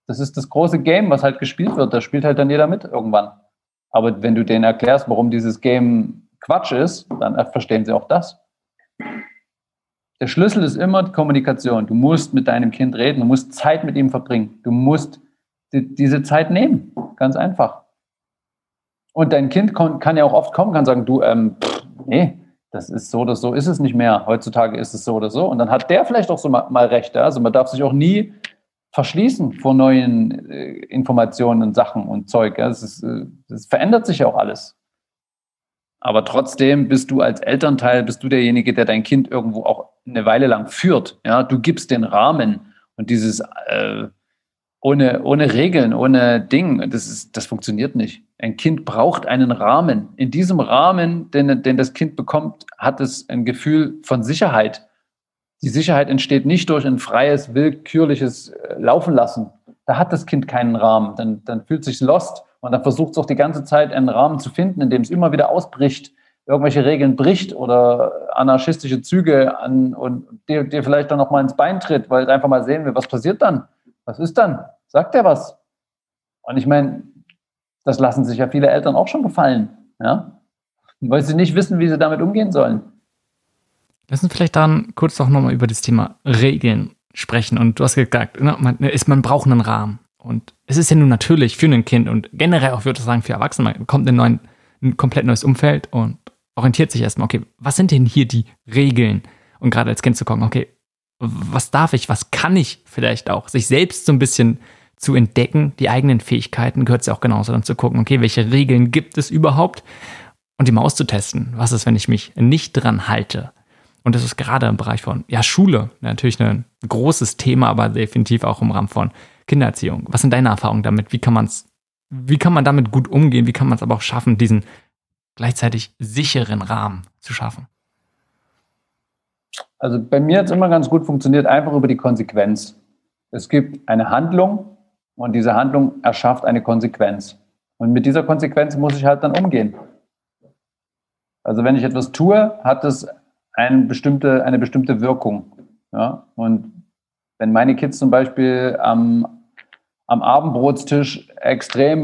Das ist das große Game, was halt gespielt wird. Da spielt halt dann jeder mit irgendwann. Aber wenn du denen erklärst, warum dieses Game Quatsch ist, dann verstehen sie auch das. Der Schlüssel ist immer die Kommunikation. Du musst mit deinem Kind reden, du musst Zeit mit ihm verbringen. Du musst die, diese Zeit nehmen. Ganz einfach. Und dein Kind kann ja auch oft kommen, kann sagen, du, ähm, pff, nee, das ist so oder so, ist es nicht mehr. Heutzutage ist es so oder so. Und dann hat der vielleicht auch so mal, mal recht. Also man darf sich auch nie verschließen vor neuen äh, Informationen und Sachen und Zeug. Es, ist, äh, es verändert sich ja auch alles. Aber trotzdem bist du als Elternteil, bist du derjenige, der dein Kind irgendwo auch eine Weile lang führt. Ja, du gibst den Rahmen und dieses äh, ohne, ohne Regeln, ohne Ding, das, ist, das funktioniert nicht. Ein Kind braucht einen Rahmen. In diesem Rahmen, den, den das Kind bekommt, hat es ein Gefühl von Sicherheit. Die Sicherheit entsteht nicht durch ein freies, willkürliches äh, Laufen lassen. Da hat das Kind keinen Rahmen. Dann, dann fühlt sich lost und dann versucht es auch die ganze Zeit einen Rahmen zu finden, in dem es immer wieder ausbricht, irgendwelche Regeln bricht oder anarchistische Züge an und dir, dir vielleicht dann noch mal ins Bein tritt, weil es einfach mal sehen will, was passiert dann? Was ist dann? Sagt er was? Und ich meine, das lassen sich ja viele Eltern auch schon gefallen, ja? Weil sie nicht wissen, wie sie damit umgehen sollen. Lass uns vielleicht dann kurz auch nochmal über das Thema Regeln sprechen. Und du hast gesagt, ne, man, ist, man braucht einen Rahmen. Und es ist ja nun natürlich für ein Kind und generell auch, würde ich sagen, für Erwachsene, man kommt in ein, neuen, ein komplett neues Umfeld und orientiert sich erstmal, okay, was sind denn hier die Regeln? Und gerade als Kind zu gucken, okay, was darf ich, was kann ich vielleicht auch, sich selbst so ein bisschen zu entdecken, die eigenen Fähigkeiten, gehört es ja auch genauso dann zu gucken, okay, welche Regeln gibt es überhaupt und die mal auszutesten. Was ist, wenn ich mich nicht dran halte? Und das ist gerade im Bereich von, ja, Schule, natürlich ein großes Thema, aber definitiv auch im Rahmen von Kindererziehung. Was sind deine Erfahrungen damit? Wie kann man wie kann man damit gut umgehen? Wie kann man es aber auch schaffen, diesen gleichzeitig sicheren Rahmen zu schaffen? Also bei mir hat es immer ganz gut funktioniert, einfach über die Konsequenz. Es gibt eine Handlung und diese Handlung erschafft eine Konsequenz. Und mit dieser Konsequenz muss ich halt dann umgehen. Also wenn ich etwas tue, hat es eine bestimmte, eine bestimmte Wirkung. Ja? Und wenn meine Kids zum Beispiel am, am Abendbrotstisch extrem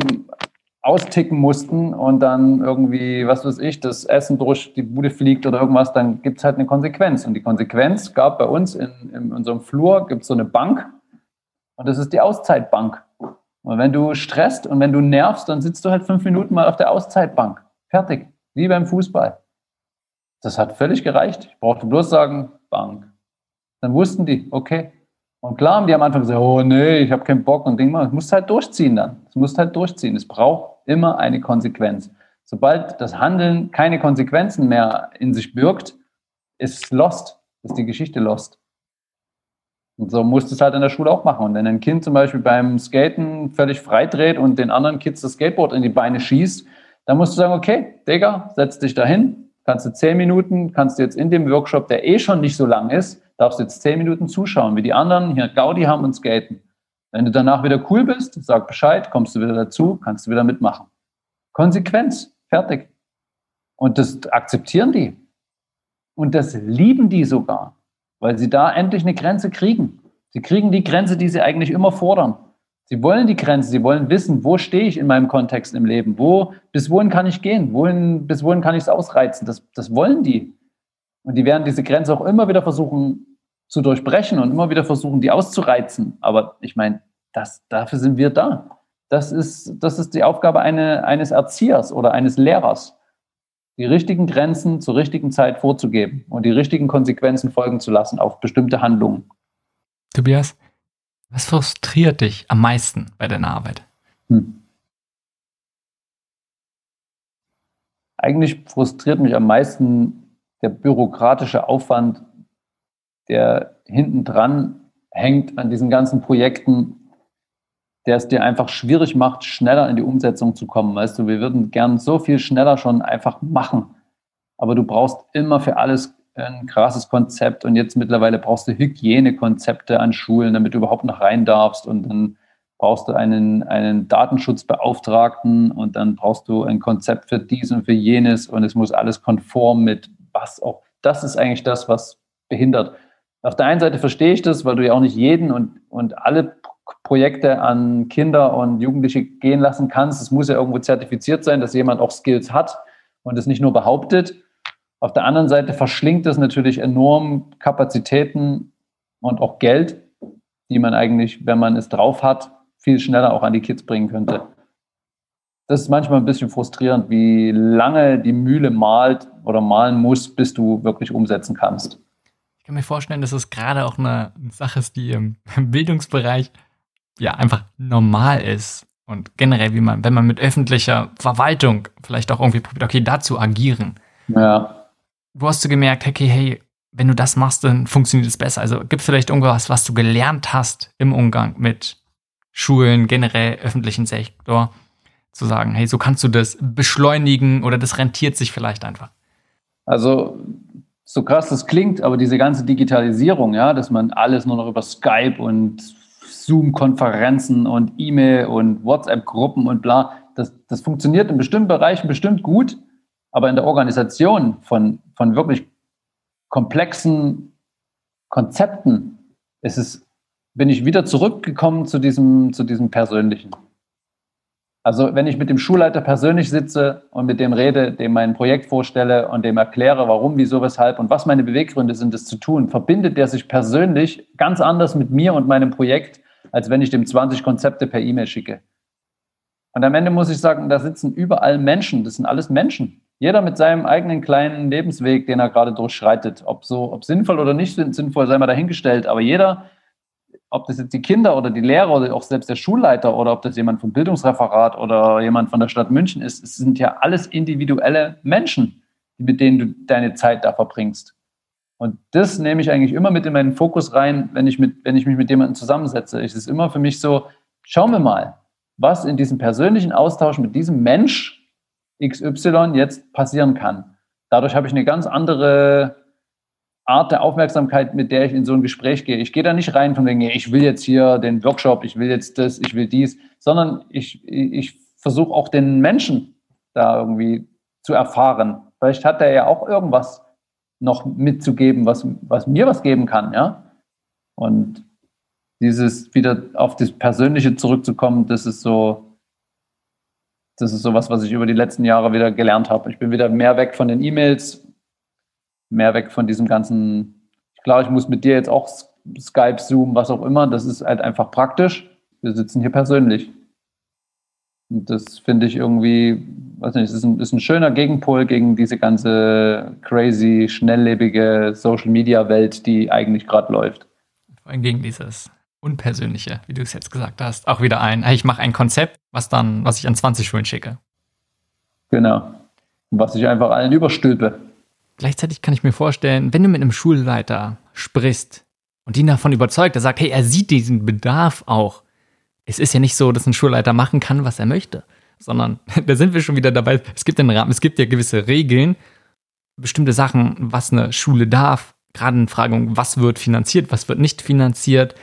austicken mussten und dann irgendwie, was weiß ich, das Essen durch die Bude fliegt oder irgendwas, dann gibt es halt eine Konsequenz. Und die Konsequenz gab bei uns in, in unserem Flur, gibt es so eine Bank und das ist die Auszeitbank. Und wenn du stresst und wenn du nervst, dann sitzt du halt fünf Minuten mal auf der Auszeitbank. Fertig. Wie beim Fußball. Das hat völlig gereicht. Ich brauchte bloß sagen, Bank. Dann wussten die, okay. Und klar haben die am Anfang gesagt, oh nee, ich habe keinen Bock und Ding mal. Es muss halt durchziehen dann. Es muss halt durchziehen. Es braucht immer eine Konsequenz. Sobald das Handeln keine Konsequenzen mehr in sich birgt, ist lost. Ist die Geschichte lost. Und so musst du es halt in der Schule auch machen. Und wenn ein Kind zum Beispiel beim Skaten völlig frei dreht und den anderen Kids das Skateboard in die Beine schießt, dann musst du sagen, okay, Digga, setz dich dahin, kannst du zehn Minuten, kannst du jetzt in dem Workshop, der eh schon nicht so lang ist, darfst du jetzt zehn Minuten zuschauen, wie die anderen hier Gaudi haben und skaten. Wenn du danach wieder cool bist, sag Bescheid, kommst du wieder dazu, kannst du wieder mitmachen. Konsequenz, fertig. Und das akzeptieren die. Und das lieben die sogar, weil sie da endlich eine Grenze kriegen. Sie kriegen die Grenze, die sie eigentlich immer fordern. Sie wollen die Grenze, sie wollen wissen, wo stehe ich in meinem Kontext im Leben, wo, bis wohin kann ich gehen, wohin, bis wohin kann ich es ausreizen. Das, das wollen die. Und die werden diese Grenze auch immer wieder versuchen zu durchbrechen und immer wieder versuchen, die auszureizen. Aber ich meine, das, dafür sind wir da. Das ist, das ist die Aufgabe eine, eines Erziehers oder eines Lehrers, die richtigen Grenzen zur richtigen Zeit vorzugeben und die richtigen Konsequenzen folgen zu lassen auf bestimmte Handlungen. Tobias, was frustriert dich am meisten bei deiner Arbeit? Hm. Eigentlich frustriert mich am meisten der bürokratische Aufwand, der hinten dran hängt an diesen ganzen Projekten, der es dir einfach schwierig macht, schneller in die Umsetzung zu kommen. Weißt du, wir würden gern so viel schneller schon einfach machen. Aber du brauchst immer für alles ein krasses Konzept und jetzt mittlerweile brauchst du Hygienekonzepte an Schulen, damit du überhaupt noch rein darfst und dann brauchst du einen, einen Datenschutzbeauftragten und dann brauchst du ein Konzept für dies und für jenes und es muss alles konform mit was auch. Das ist eigentlich das, was behindert. Auf der einen Seite verstehe ich das, weil du ja auch nicht jeden und, und alle Projekte an Kinder und Jugendliche gehen lassen kannst. Es muss ja irgendwo zertifiziert sein, dass jemand auch Skills hat und es nicht nur behauptet. Auf der anderen Seite verschlingt es natürlich enorm Kapazitäten und auch Geld, die man eigentlich, wenn man es drauf hat, viel schneller auch an die Kids bringen könnte. das ist manchmal ein bisschen frustrierend, wie lange die Mühle malt oder malen muss, bis du wirklich umsetzen kannst. Ich kann mir vorstellen, dass es gerade auch eine Sache ist, die im Bildungsbereich ja einfach normal ist. Und generell, wie man, wenn man mit öffentlicher Verwaltung vielleicht auch irgendwie probiert, okay, dazu agieren. Ja. Wo hast du gemerkt, okay, hey, wenn du das machst, dann funktioniert es besser? Also gibt es vielleicht irgendwas, was du gelernt hast im Umgang mit Schulen, generell öffentlichen Sektor, zu sagen, hey, so kannst du das beschleunigen oder das rentiert sich vielleicht einfach? Also, so krass das klingt, aber diese ganze Digitalisierung, ja, dass man alles nur noch über Skype und Zoom-Konferenzen und E-Mail und WhatsApp-Gruppen und bla, das, das funktioniert in bestimmten Bereichen bestimmt gut, aber in der Organisation von, von wirklich komplexen Konzepten ist es, bin ich wieder zurückgekommen zu diesem, zu diesem Persönlichen. Also wenn ich mit dem Schulleiter persönlich sitze und mit dem rede, dem mein Projekt vorstelle und dem erkläre, warum, wieso, weshalb und was meine Beweggründe sind, das zu tun, verbindet der sich persönlich ganz anders mit mir und meinem Projekt, als wenn ich dem 20 Konzepte per E-Mail schicke. Und am Ende muss ich sagen, da sitzen überall Menschen, das sind alles Menschen. Jeder mit seinem eigenen kleinen Lebensweg, den er gerade durchschreitet. Ob so, ob sinnvoll oder nicht sinnvoll, sei mal dahingestellt. Aber jeder ob das jetzt die Kinder oder die Lehrer oder auch selbst der Schulleiter oder ob das jemand vom Bildungsreferat oder jemand von der Stadt München ist, es sind ja alles individuelle Menschen, mit denen du deine Zeit da verbringst. Und das nehme ich eigentlich immer mit in meinen Fokus rein, wenn ich, mit, wenn ich mich mit jemandem zusammensetze. Es ist immer für mich so, schauen wir mal, was in diesem persönlichen Austausch mit diesem Mensch XY jetzt passieren kann. Dadurch habe ich eine ganz andere Art der Aufmerksamkeit, mit der ich in so ein Gespräch gehe. Ich gehe da nicht rein von wegen, ich will jetzt hier den Workshop, ich will jetzt das, ich will dies, sondern ich, ich versuche auch den Menschen da irgendwie zu erfahren. Vielleicht hat er ja auch irgendwas noch mitzugeben, was, was mir was geben kann, ja. Und dieses wieder auf das Persönliche zurückzukommen, das ist so, das ist so was, was ich über die letzten Jahre wieder gelernt habe. Ich bin wieder mehr weg von den E-Mails, mehr weg von diesem ganzen, klar, ich muss mit dir jetzt auch Skype, Zoom, was auch immer, das ist halt einfach praktisch. Wir sitzen hier persönlich. Und das finde ich irgendwie, weiß nicht, ist ein, ist ein schöner Gegenpol gegen diese ganze crazy, schnelllebige Social Media Welt, die eigentlich gerade läuft. Vor allem gegen dieses Unpersönliche, wie du es jetzt gesagt hast, auch wieder ein, ich mache ein Konzept, was dann, was ich an 20 Schulen schicke. Genau. Was ich einfach allen überstülpe. Gleichzeitig kann ich mir vorstellen, wenn du mit einem Schulleiter sprichst und ihn davon überzeugt, der sagt, hey, er sieht diesen Bedarf auch. Es ist ja nicht so, dass ein Schulleiter machen kann, was er möchte, sondern da sind wir schon wieder dabei. Es gibt einen Rahmen, es gibt ja gewisse Regeln, bestimmte Sachen, was eine Schule darf, gerade in Fragen, was wird finanziert, was wird nicht finanziert,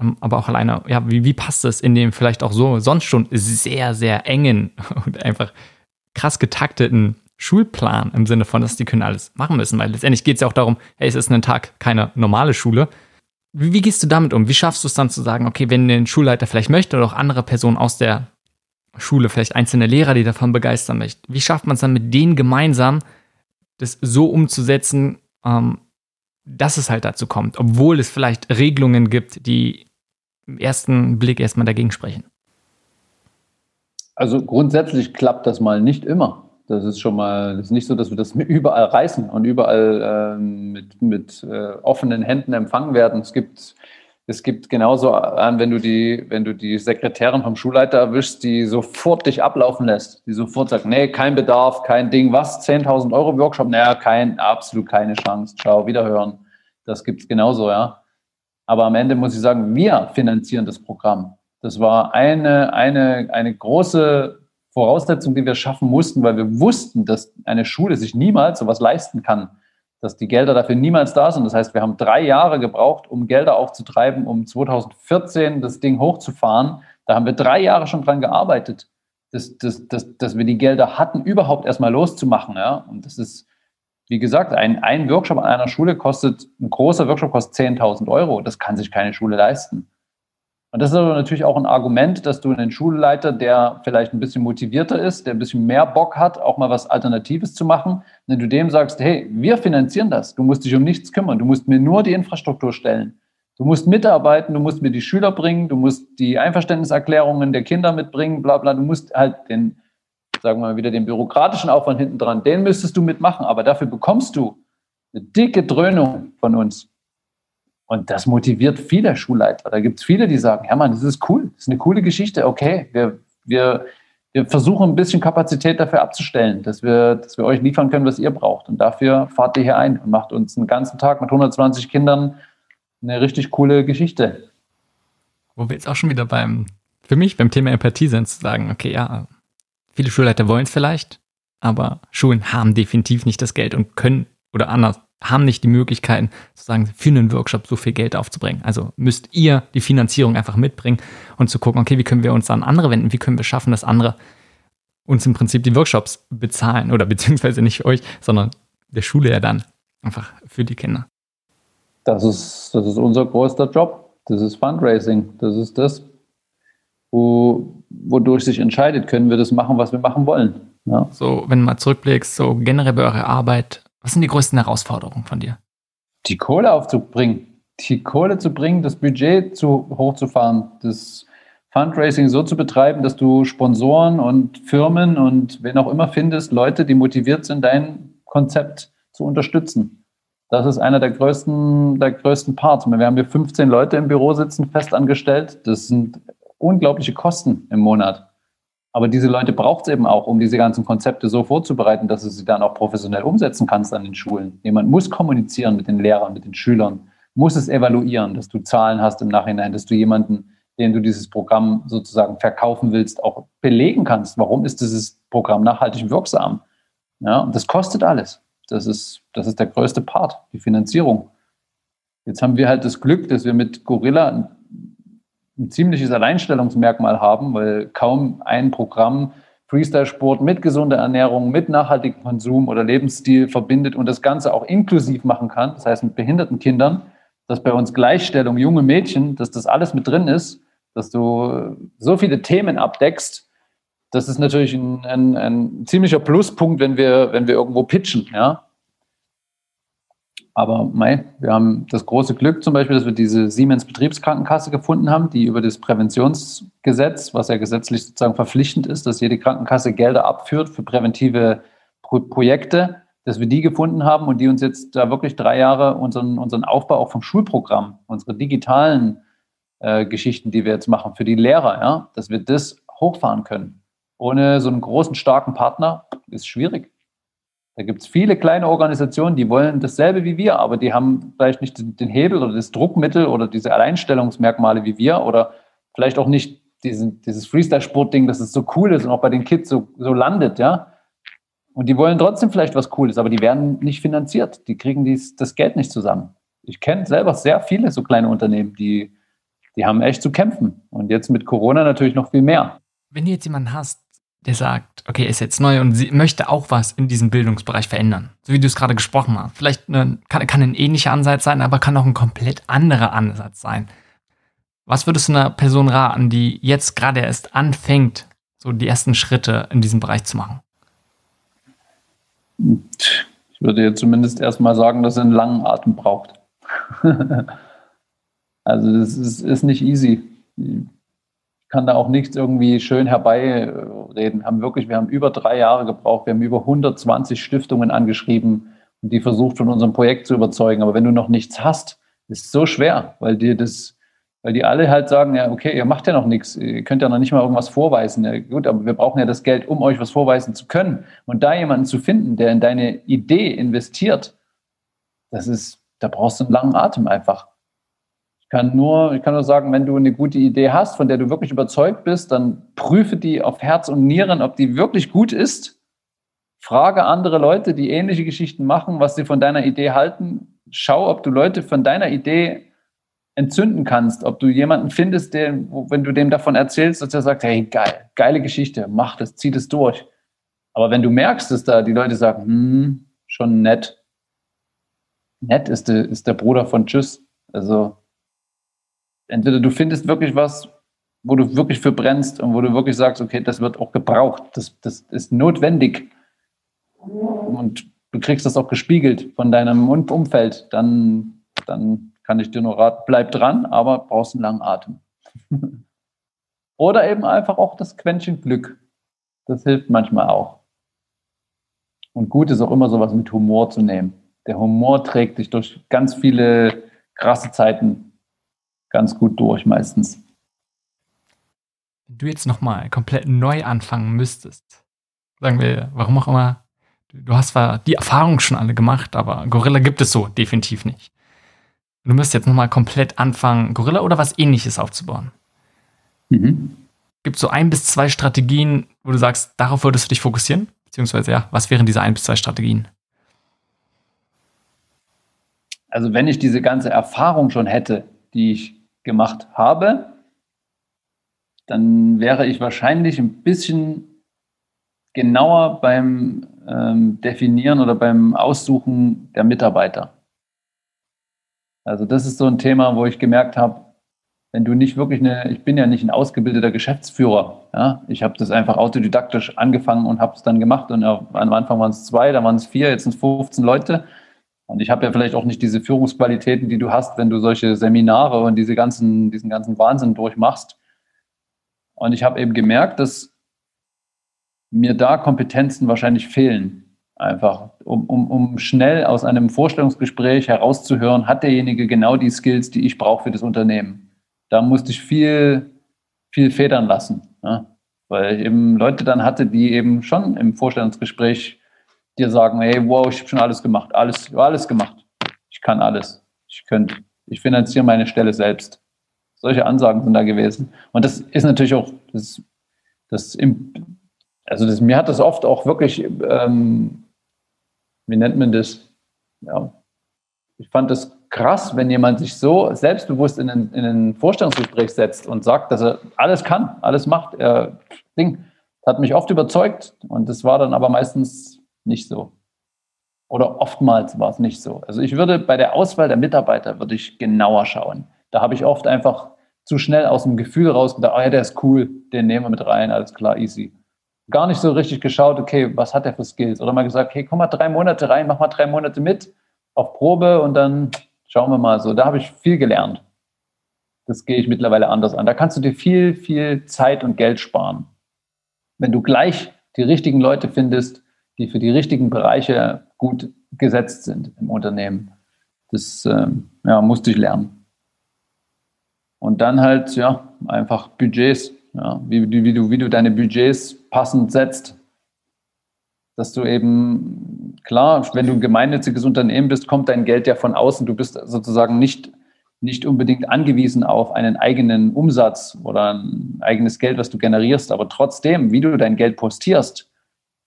ähm, aber auch alleine, ja, wie, wie passt es in dem vielleicht auch so sonst schon sehr, sehr engen und einfach krass getakteten Schulplan im Sinne von, dass die können alles machen müssen, weil letztendlich geht es ja auch darum, hey, es ist ein Tag keine normale Schule. Wie, wie gehst du damit um? Wie schaffst du es dann zu sagen, okay, wenn der Schulleiter vielleicht möchte oder auch andere Personen aus der Schule, vielleicht einzelne Lehrer, die davon begeistern möchten, wie schafft man es dann mit denen gemeinsam, das so umzusetzen, ähm, dass es halt dazu kommt, obwohl es vielleicht Regelungen gibt, die im ersten Blick erstmal dagegen sprechen? Also grundsätzlich klappt das mal nicht immer. Das ist schon mal, das ist nicht so, dass wir das überall reißen und überall äh, mit, mit äh, offenen Händen empfangen werden. Es gibt, es gibt genauso an, wenn du die, wenn du die Sekretärin vom Schulleiter erwischst, die sofort dich ablaufen lässt, die sofort sagt, nee, kein Bedarf, kein Ding, was, 10.000 Euro Workshop, naja, kein, absolut keine Chance, ciao, wiederhören. Das gibt es genauso, ja. Aber am Ende muss ich sagen, wir finanzieren das Programm. Das war eine, eine, eine große Voraussetzung, die wir schaffen mussten, weil wir wussten, dass eine Schule sich niemals sowas leisten kann, dass die Gelder dafür niemals da sind. Das heißt, wir haben drei Jahre gebraucht, um Gelder aufzutreiben, um 2014 das Ding hochzufahren. Da haben wir drei Jahre schon dran gearbeitet, dass, dass, dass, dass wir die Gelder hatten, überhaupt erstmal loszumachen. Ja? Und das ist, wie gesagt, ein, ein Workshop an einer Schule kostet, ein großer Workshop kostet 10.000 Euro. Das kann sich keine Schule leisten. Und das ist aber natürlich auch ein Argument, dass du einen Schulleiter, der vielleicht ein bisschen motivierter ist, der ein bisschen mehr Bock hat, auch mal was Alternatives zu machen, wenn du dem sagst, hey, wir finanzieren das, du musst dich um nichts kümmern, du musst mir nur die Infrastruktur stellen. Du musst mitarbeiten, du musst mir die Schüler bringen, du musst die Einverständniserklärungen der Kinder mitbringen, bla bla, du musst halt den, sagen wir mal wieder den bürokratischen Aufwand hinten dran, den müsstest du mitmachen, aber dafür bekommst du eine dicke Dröhnung von uns. Und das motiviert viele Schulleiter. Da gibt es viele, die sagen, ja Mann, das ist cool, das ist eine coole Geschichte, okay, wir, wir, wir versuchen ein bisschen Kapazität dafür abzustellen, dass wir, dass wir euch liefern können, was ihr braucht. Und dafür fahrt ihr hier ein und macht uns einen ganzen Tag mit 120 Kindern eine richtig coole Geschichte. Wo wir jetzt auch schon wieder beim, für mich beim Thema Empathie sind, zu sagen, okay, ja, viele Schulleiter wollen es vielleicht, aber Schulen haben definitiv nicht das Geld und können oder anders haben nicht die Möglichkeiten, sozusagen für einen Workshop so viel Geld aufzubringen. Also müsst ihr die Finanzierung einfach mitbringen und zu gucken, okay, wie können wir uns an andere wenden, wie können wir schaffen, dass andere uns im Prinzip die Workshops bezahlen oder beziehungsweise nicht euch, sondern der Schule ja dann einfach für die Kinder. Das ist, das ist unser größter Job. Das ist Fundraising. Das ist das, wo, wodurch sich entscheidet, können wir das machen, was wir machen wollen. Ja. So, wenn du mal zurückblickst, so generell bei eurer Arbeit, was sind die größten Herausforderungen von dir? Die Kohle aufzubringen. Die Kohle zu bringen, das Budget zu hochzufahren, das Fundraising so zu betreiben, dass du Sponsoren und Firmen und wen auch immer findest, Leute, die motiviert sind, dein Konzept zu unterstützen. Das ist einer der größten, der größten Parts. Wir haben hier 15 Leute im Büro sitzen, festangestellt. Das sind unglaubliche Kosten im Monat. Aber diese Leute braucht es eben auch, um diese ganzen Konzepte so vorzubereiten, dass du sie dann auch professionell umsetzen kannst an den Schulen. Jemand muss kommunizieren mit den Lehrern, mit den Schülern, muss es evaluieren, dass du Zahlen hast im Nachhinein, dass du jemanden, den du dieses Programm sozusagen verkaufen willst, auch belegen kannst. Warum ist dieses Programm nachhaltig wirksam? Ja, und das kostet alles. Das ist, das ist der größte Part, die Finanzierung. Jetzt haben wir halt das Glück, dass wir mit Gorilla ein, ziemliches Alleinstellungsmerkmal haben, weil kaum ein Programm Freestyle-Sport mit gesunder Ernährung, mit nachhaltigem Konsum oder Lebensstil verbindet und das Ganze auch inklusiv machen kann, das heißt mit behinderten Kindern, dass bei uns Gleichstellung, junge Mädchen, dass das alles mit drin ist, dass du so viele Themen abdeckst, das ist natürlich ein, ein, ein, ziemlicher Pluspunkt, wenn wir, wenn wir irgendwo pitchen, ja. Aber mei, wir haben das große Glück zum Beispiel, dass wir diese Siemens Betriebskrankenkasse gefunden haben, die über das Präventionsgesetz, was ja gesetzlich sozusagen verpflichtend ist, dass jede Krankenkasse Gelder abführt für präventive Pro Projekte, dass wir die gefunden haben und die uns jetzt da wirklich drei Jahre unseren, unseren Aufbau auch vom Schulprogramm, unsere digitalen äh, Geschichten, die wir jetzt machen für die Lehrer, ja, dass wir das hochfahren können ohne so einen großen, starken Partner ist schwierig. Da gibt es viele kleine Organisationen, die wollen dasselbe wie wir, aber die haben vielleicht nicht den Hebel oder das Druckmittel oder diese Alleinstellungsmerkmale wie wir oder vielleicht auch nicht diesen, dieses Freestyle-Sport-Ding, dass es so cool ist und auch bei den Kids so, so landet, ja. Und die wollen trotzdem vielleicht was Cooles, aber die werden nicht finanziert. Die kriegen dies, das Geld nicht zusammen. Ich kenne selber sehr viele so kleine Unternehmen, die, die haben echt zu kämpfen. Und jetzt mit Corona natürlich noch viel mehr. Wenn du jetzt jemanden hast, der sagt, okay, ist jetzt neu und sie möchte auch was in diesem Bildungsbereich verändern. So wie du es gerade gesprochen hast. Vielleicht eine, kann, kann ein ähnlicher Ansatz sein, aber kann auch ein komplett anderer Ansatz sein. Was würdest du einer Person raten, die jetzt gerade erst anfängt, so die ersten Schritte in diesem Bereich zu machen? Ich würde jetzt zumindest erstmal sagen, dass er einen langen Atem braucht. also das ist, ist nicht easy kann da auch nichts irgendwie schön herbeireden. Haben wirklich, wir haben über drei Jahre gebraucht. Wir haben über 120 Stiftungen angeschrieben und die versucht, von unserem Projekt zu überzeugen. Aber wenn du noch nichts hast, ist es so schwer, weil dir das, weil die alle halt sagen, ja, okay, ihr macht ja noch nichts, ihr könnt ja noch nicht mal irgendwas vorweisen. Ja, gut, aber wir brauchen ja das Geld, um euch was vorweisen zu können. Und da jemanden zu finden, der in deine Idee investiert, das ist, da brauchst du einen langen Atem einfach kann nur, ich kann nur sagen, wenn du eine gute Idee hast, von der du wirklich überzeugt bist, dann prüfe die auf Herz und Nieren, ob die wirklich gut ist. Frage andere Leute, die ähnliche Geschichten machen, was sie von deiner Idee halten. Schau, ob du Leute von deiner Idee entzünden kannst, ob du jemanden findest, der, wenn du dem davon erzählst, dass er sagt, hey, geil, geile Geschichte, mach das, zieh das durch. Aber wenn du merkst, dass da die Leute sagen, hm, schon nett, nett ist, der, ist der Bruder von Tschüss. Also entweder du findest wirklich was, wo du wirklich für brennst und wo du wirklich sagst, okay, das wird auch gebraucht, das, das ist notwendig und du kriegst das auch gespiegelt von deinem Umfeld, dann, dann kann ich dir nur raten, bleib dran, aber brauchst einen langen Atem. Oder eben einfach auch das Quäntchen Glück. das hilft manchmal auch. Und gut ist auch immer sowas mit Humor zu nehmen. Der Humor trägt dich durch ganz viele krasse Zeiten ganz gut durch meistens. Wenn du jetzt nochmal komplett neu anfangen müsstest, sagen wir, warum auch immer, du hast zwar die Erfahrung schon alle gemacht, aber Gorilla gibt es so definitiv nicht. Du müsstest jetzt nochmal komplett anfangen, Gorilla oder was ähnliches aufzubauen. Mhm. Gibt es so ein bis zwei Strategien, wo du sagst, darauf würdest du dich fokussieren? Beziehungsweise ja, was wären diese ein bis zwei Strategien? Also wenn ich diese ganze Erfahrung schon hätte, die ich gemacht habe, dann wäre ich wahrscheinlich ein bisschen genauer beim ähm, Definieren oder beim Aussuchen der Mitarbeiter. Also das ist so ein Thema, wo ich gemerkt habe, wenn du nicht wirklich eine, ich bin ja nicht ein ausgebildeter Geschäftsführer. Ja? Ich habe das einfach autodidaktisch angefangen und habe es dann gemacht. Und am Anfang waren es zwei, dann waren es vier, jetzt sind es 15 Leute. Und ich habe ja vielleicht auch nicht diese Führungsqualitäten, die du hast, wenn du solche Seminare und diese ganzen, diesen ganzen Wahnsinn durchmachst. Und ich habe eben gemerkt, dass mir da Kompetenzen wahrscheinlich fehlen. Einfach, um, um, um schnell aus einem Vorstellungsgespräch herauszuhören, hat derjenige genau die Skills, die ich brauche für das Unternehmen da musste ich viel, viel federn lassen. Ja? Weil ich eben Leute dann hatte, die eben schon im Vorstellungsgespräch dir sagen, hey, wow, ich habe schon alles gemacht, alles, alles gemacht. Ich kann alles. Ich könnte, ich finanziere meine Stelle selbst. Solche Ansagen sind da gewesen. Und das ist natürlich auch, das, das also das, mir hat das oft auch wirklich, ähm, wie nennt man das? Ja, ich fand das krass, wenn jemand sich so selbstbewusst in ein, in ein Vorstellungsgespräch setzt und sagt, dass er alles kann, alles macht. Er, Ding, das hat mich oft überzeugt und das war dann aber meistens nicht so. Oder oftmals war es nicht so. Also ich würde bei der Auswahl der Mitarbeiter würde ich genauer schauen. Da habe ich oft einfach zu schnell aus dem Gefühl rausgedacht, oh ja, der ist cool, den nehmen wir mit rein, alles klar, easy. Gar nicht so richtig geschaut, okay, was hat der für Skills? Oder mal gesagt, hey, komm mal drei Monate rein, mach mal drei Monate mit auf Probe und dann Schauen wir mal so. Da habe ich viel gelernt. Das gehe ich mittlerweile anders an. Da kannst du dir viel, viel Zeit und Geld sparen. Wenn du gleich die richtigen Leute findest, die für die richtigen Bereiche gut gesetzt sind im Unternehmen. Das ähm, ja, musste ich lernen. Und dann halt, ja, einfach Budgets, ja, wie, wie, du, wie du deine Budgets passend setzt dass du eben, klar, wenn du ein gemeinnütziges Unternehmen bist, kommt dein Geld ja von außen. Du bist sozusagen nicht, nicht unbedingt angewiesen auf einen eigenen Umsatz oder ein eigenes Geld, was du generierst. Aber trotzdem, wie du dein Geld postierst,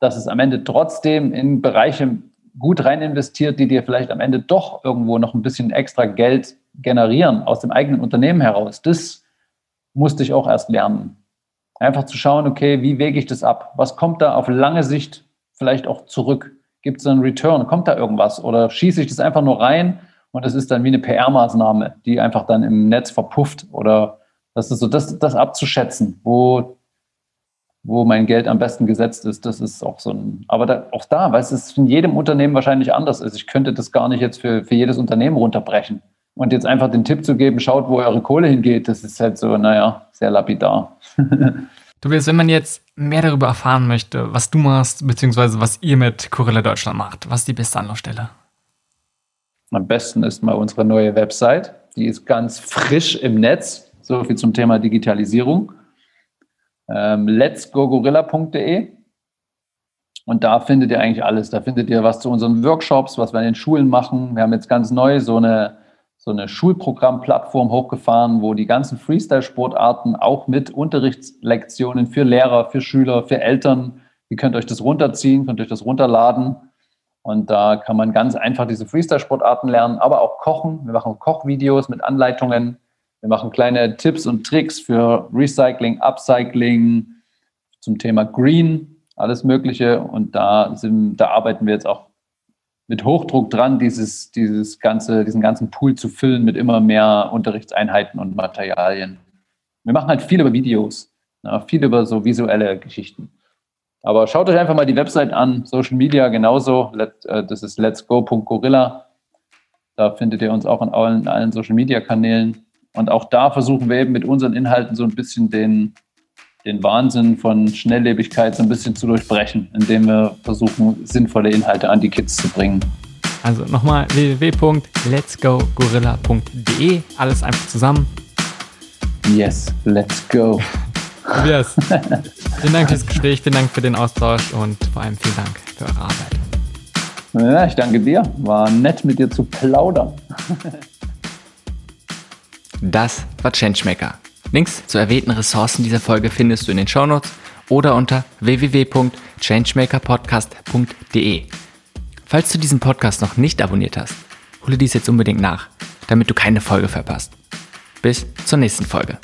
dass es am Ende trotzdem in Bereiche gut rein investiert, die dir vielleicht am Ende doch irgendwo noch ein bisschen extra Geld generieren aus dem eigenen Unternehmen heraus. Das musste ich auch erst lernen. Einfach zu schauen, okay, wie wege ich das ab? Was kommt da auf lange Sicht vielleicht auch zurück? Gibt es einen Return? Kommt da irgendwas? Oder schieße ich das einfach nur rein und es ist dann wie eine PR-Maßnahme, die einfach dann im Netz verpufft? Oder das ist so, das, das abzuschätzen, wo, wo mein Geld am besten gesetzt ist, das ist auch so ein, aber da, auch da, weil es in jedem Unternehmen wahrscheinlich anders ist. Ich könnte das gar nicht jetzt für, für jedes Unternehmen runterbrechen. Und jetzt einfach den Tipp zu geben, schaut, wo eure Kohle hingeht, das ist halt so, naja, sehr lapidar. Du willst, wenn man jetzt mehr darüber erfahren möchte, was du machst, beziehungsweise was ihr mit Corilla Deutschland macht, was ist die beste Anlaufstelle? Am besten ist mal unsere neue Website. Die ist ganz frisch im Netz. So viel zum Thema Digitalisierung. Ähm, letsgogorilla.de und da findet ihr eigentlich alles. Da findet ihr was zu unseren Workshops, was wir in den Schulen machen. Wir haben jetzt ganz neu so eine so eine Schulprogrammplattform hochgefahren, wo die ganzen Freestyle-Sportarten auch mit Unterrichtslektionen für Lehrer, für Schüler, für Eltern, ihr könnt euch das runterziehen, könnt euch das runterladen. Und da kann man ganz einfach diese Freestyle-Sportarten lernen, aber auch kochen. Wir machen Kochvideos mit Anleitungen. Wir machen kleine Tipps und Tricks für Recycling, Upcycling, zum Thema Green, alles Mögliche. Und da, sind, da arbeiten wir jetzt auch mit Hochdruck dran, dieses, dieses ganze, diesen ganzen Pool zu füllen mit immer mehr Unterrichtseinheiten und Materialien. Wir machen halt viel über Videos, ja, viel über so visuelle Geschichten. Aber schaut euch einfach mal die Website an, Social Media genauso. Äh, das ist letsgo.gorilla. Da findet ihr uns auch in allen, allen Social Media Kanälen. Und auch da versuchen wir eben mit unseren Inhalten so ein bisschen den, den Wahnsinn von Schnelllebigkeit so ein bisschen zu durchbrechen, indem wir versuchen, sinnvolle Inhalte an die Kids zu bringen. Also nochmal www.letsgogorilla.de. Alles einfach zusammen. Yes, let's go. Tobias, vielen Dank fürs Gespräch, vielen Dank für den Austausch und vor allem vielen Dank für eure Arbeit. Ja, ich danke dir. War nett mit dir zu plaudern. Das war Changemaker. Links zu erwähnten Ressourcen dieser Folge findest du in den Shownotes oder unter www.changemakerpodcast.de. Falls du diesen Podcast noch nicht abonniert hast, hole dies jetzt unbedingt nach, damit du keine Folge verpasst. Bis zur nächsten Folge.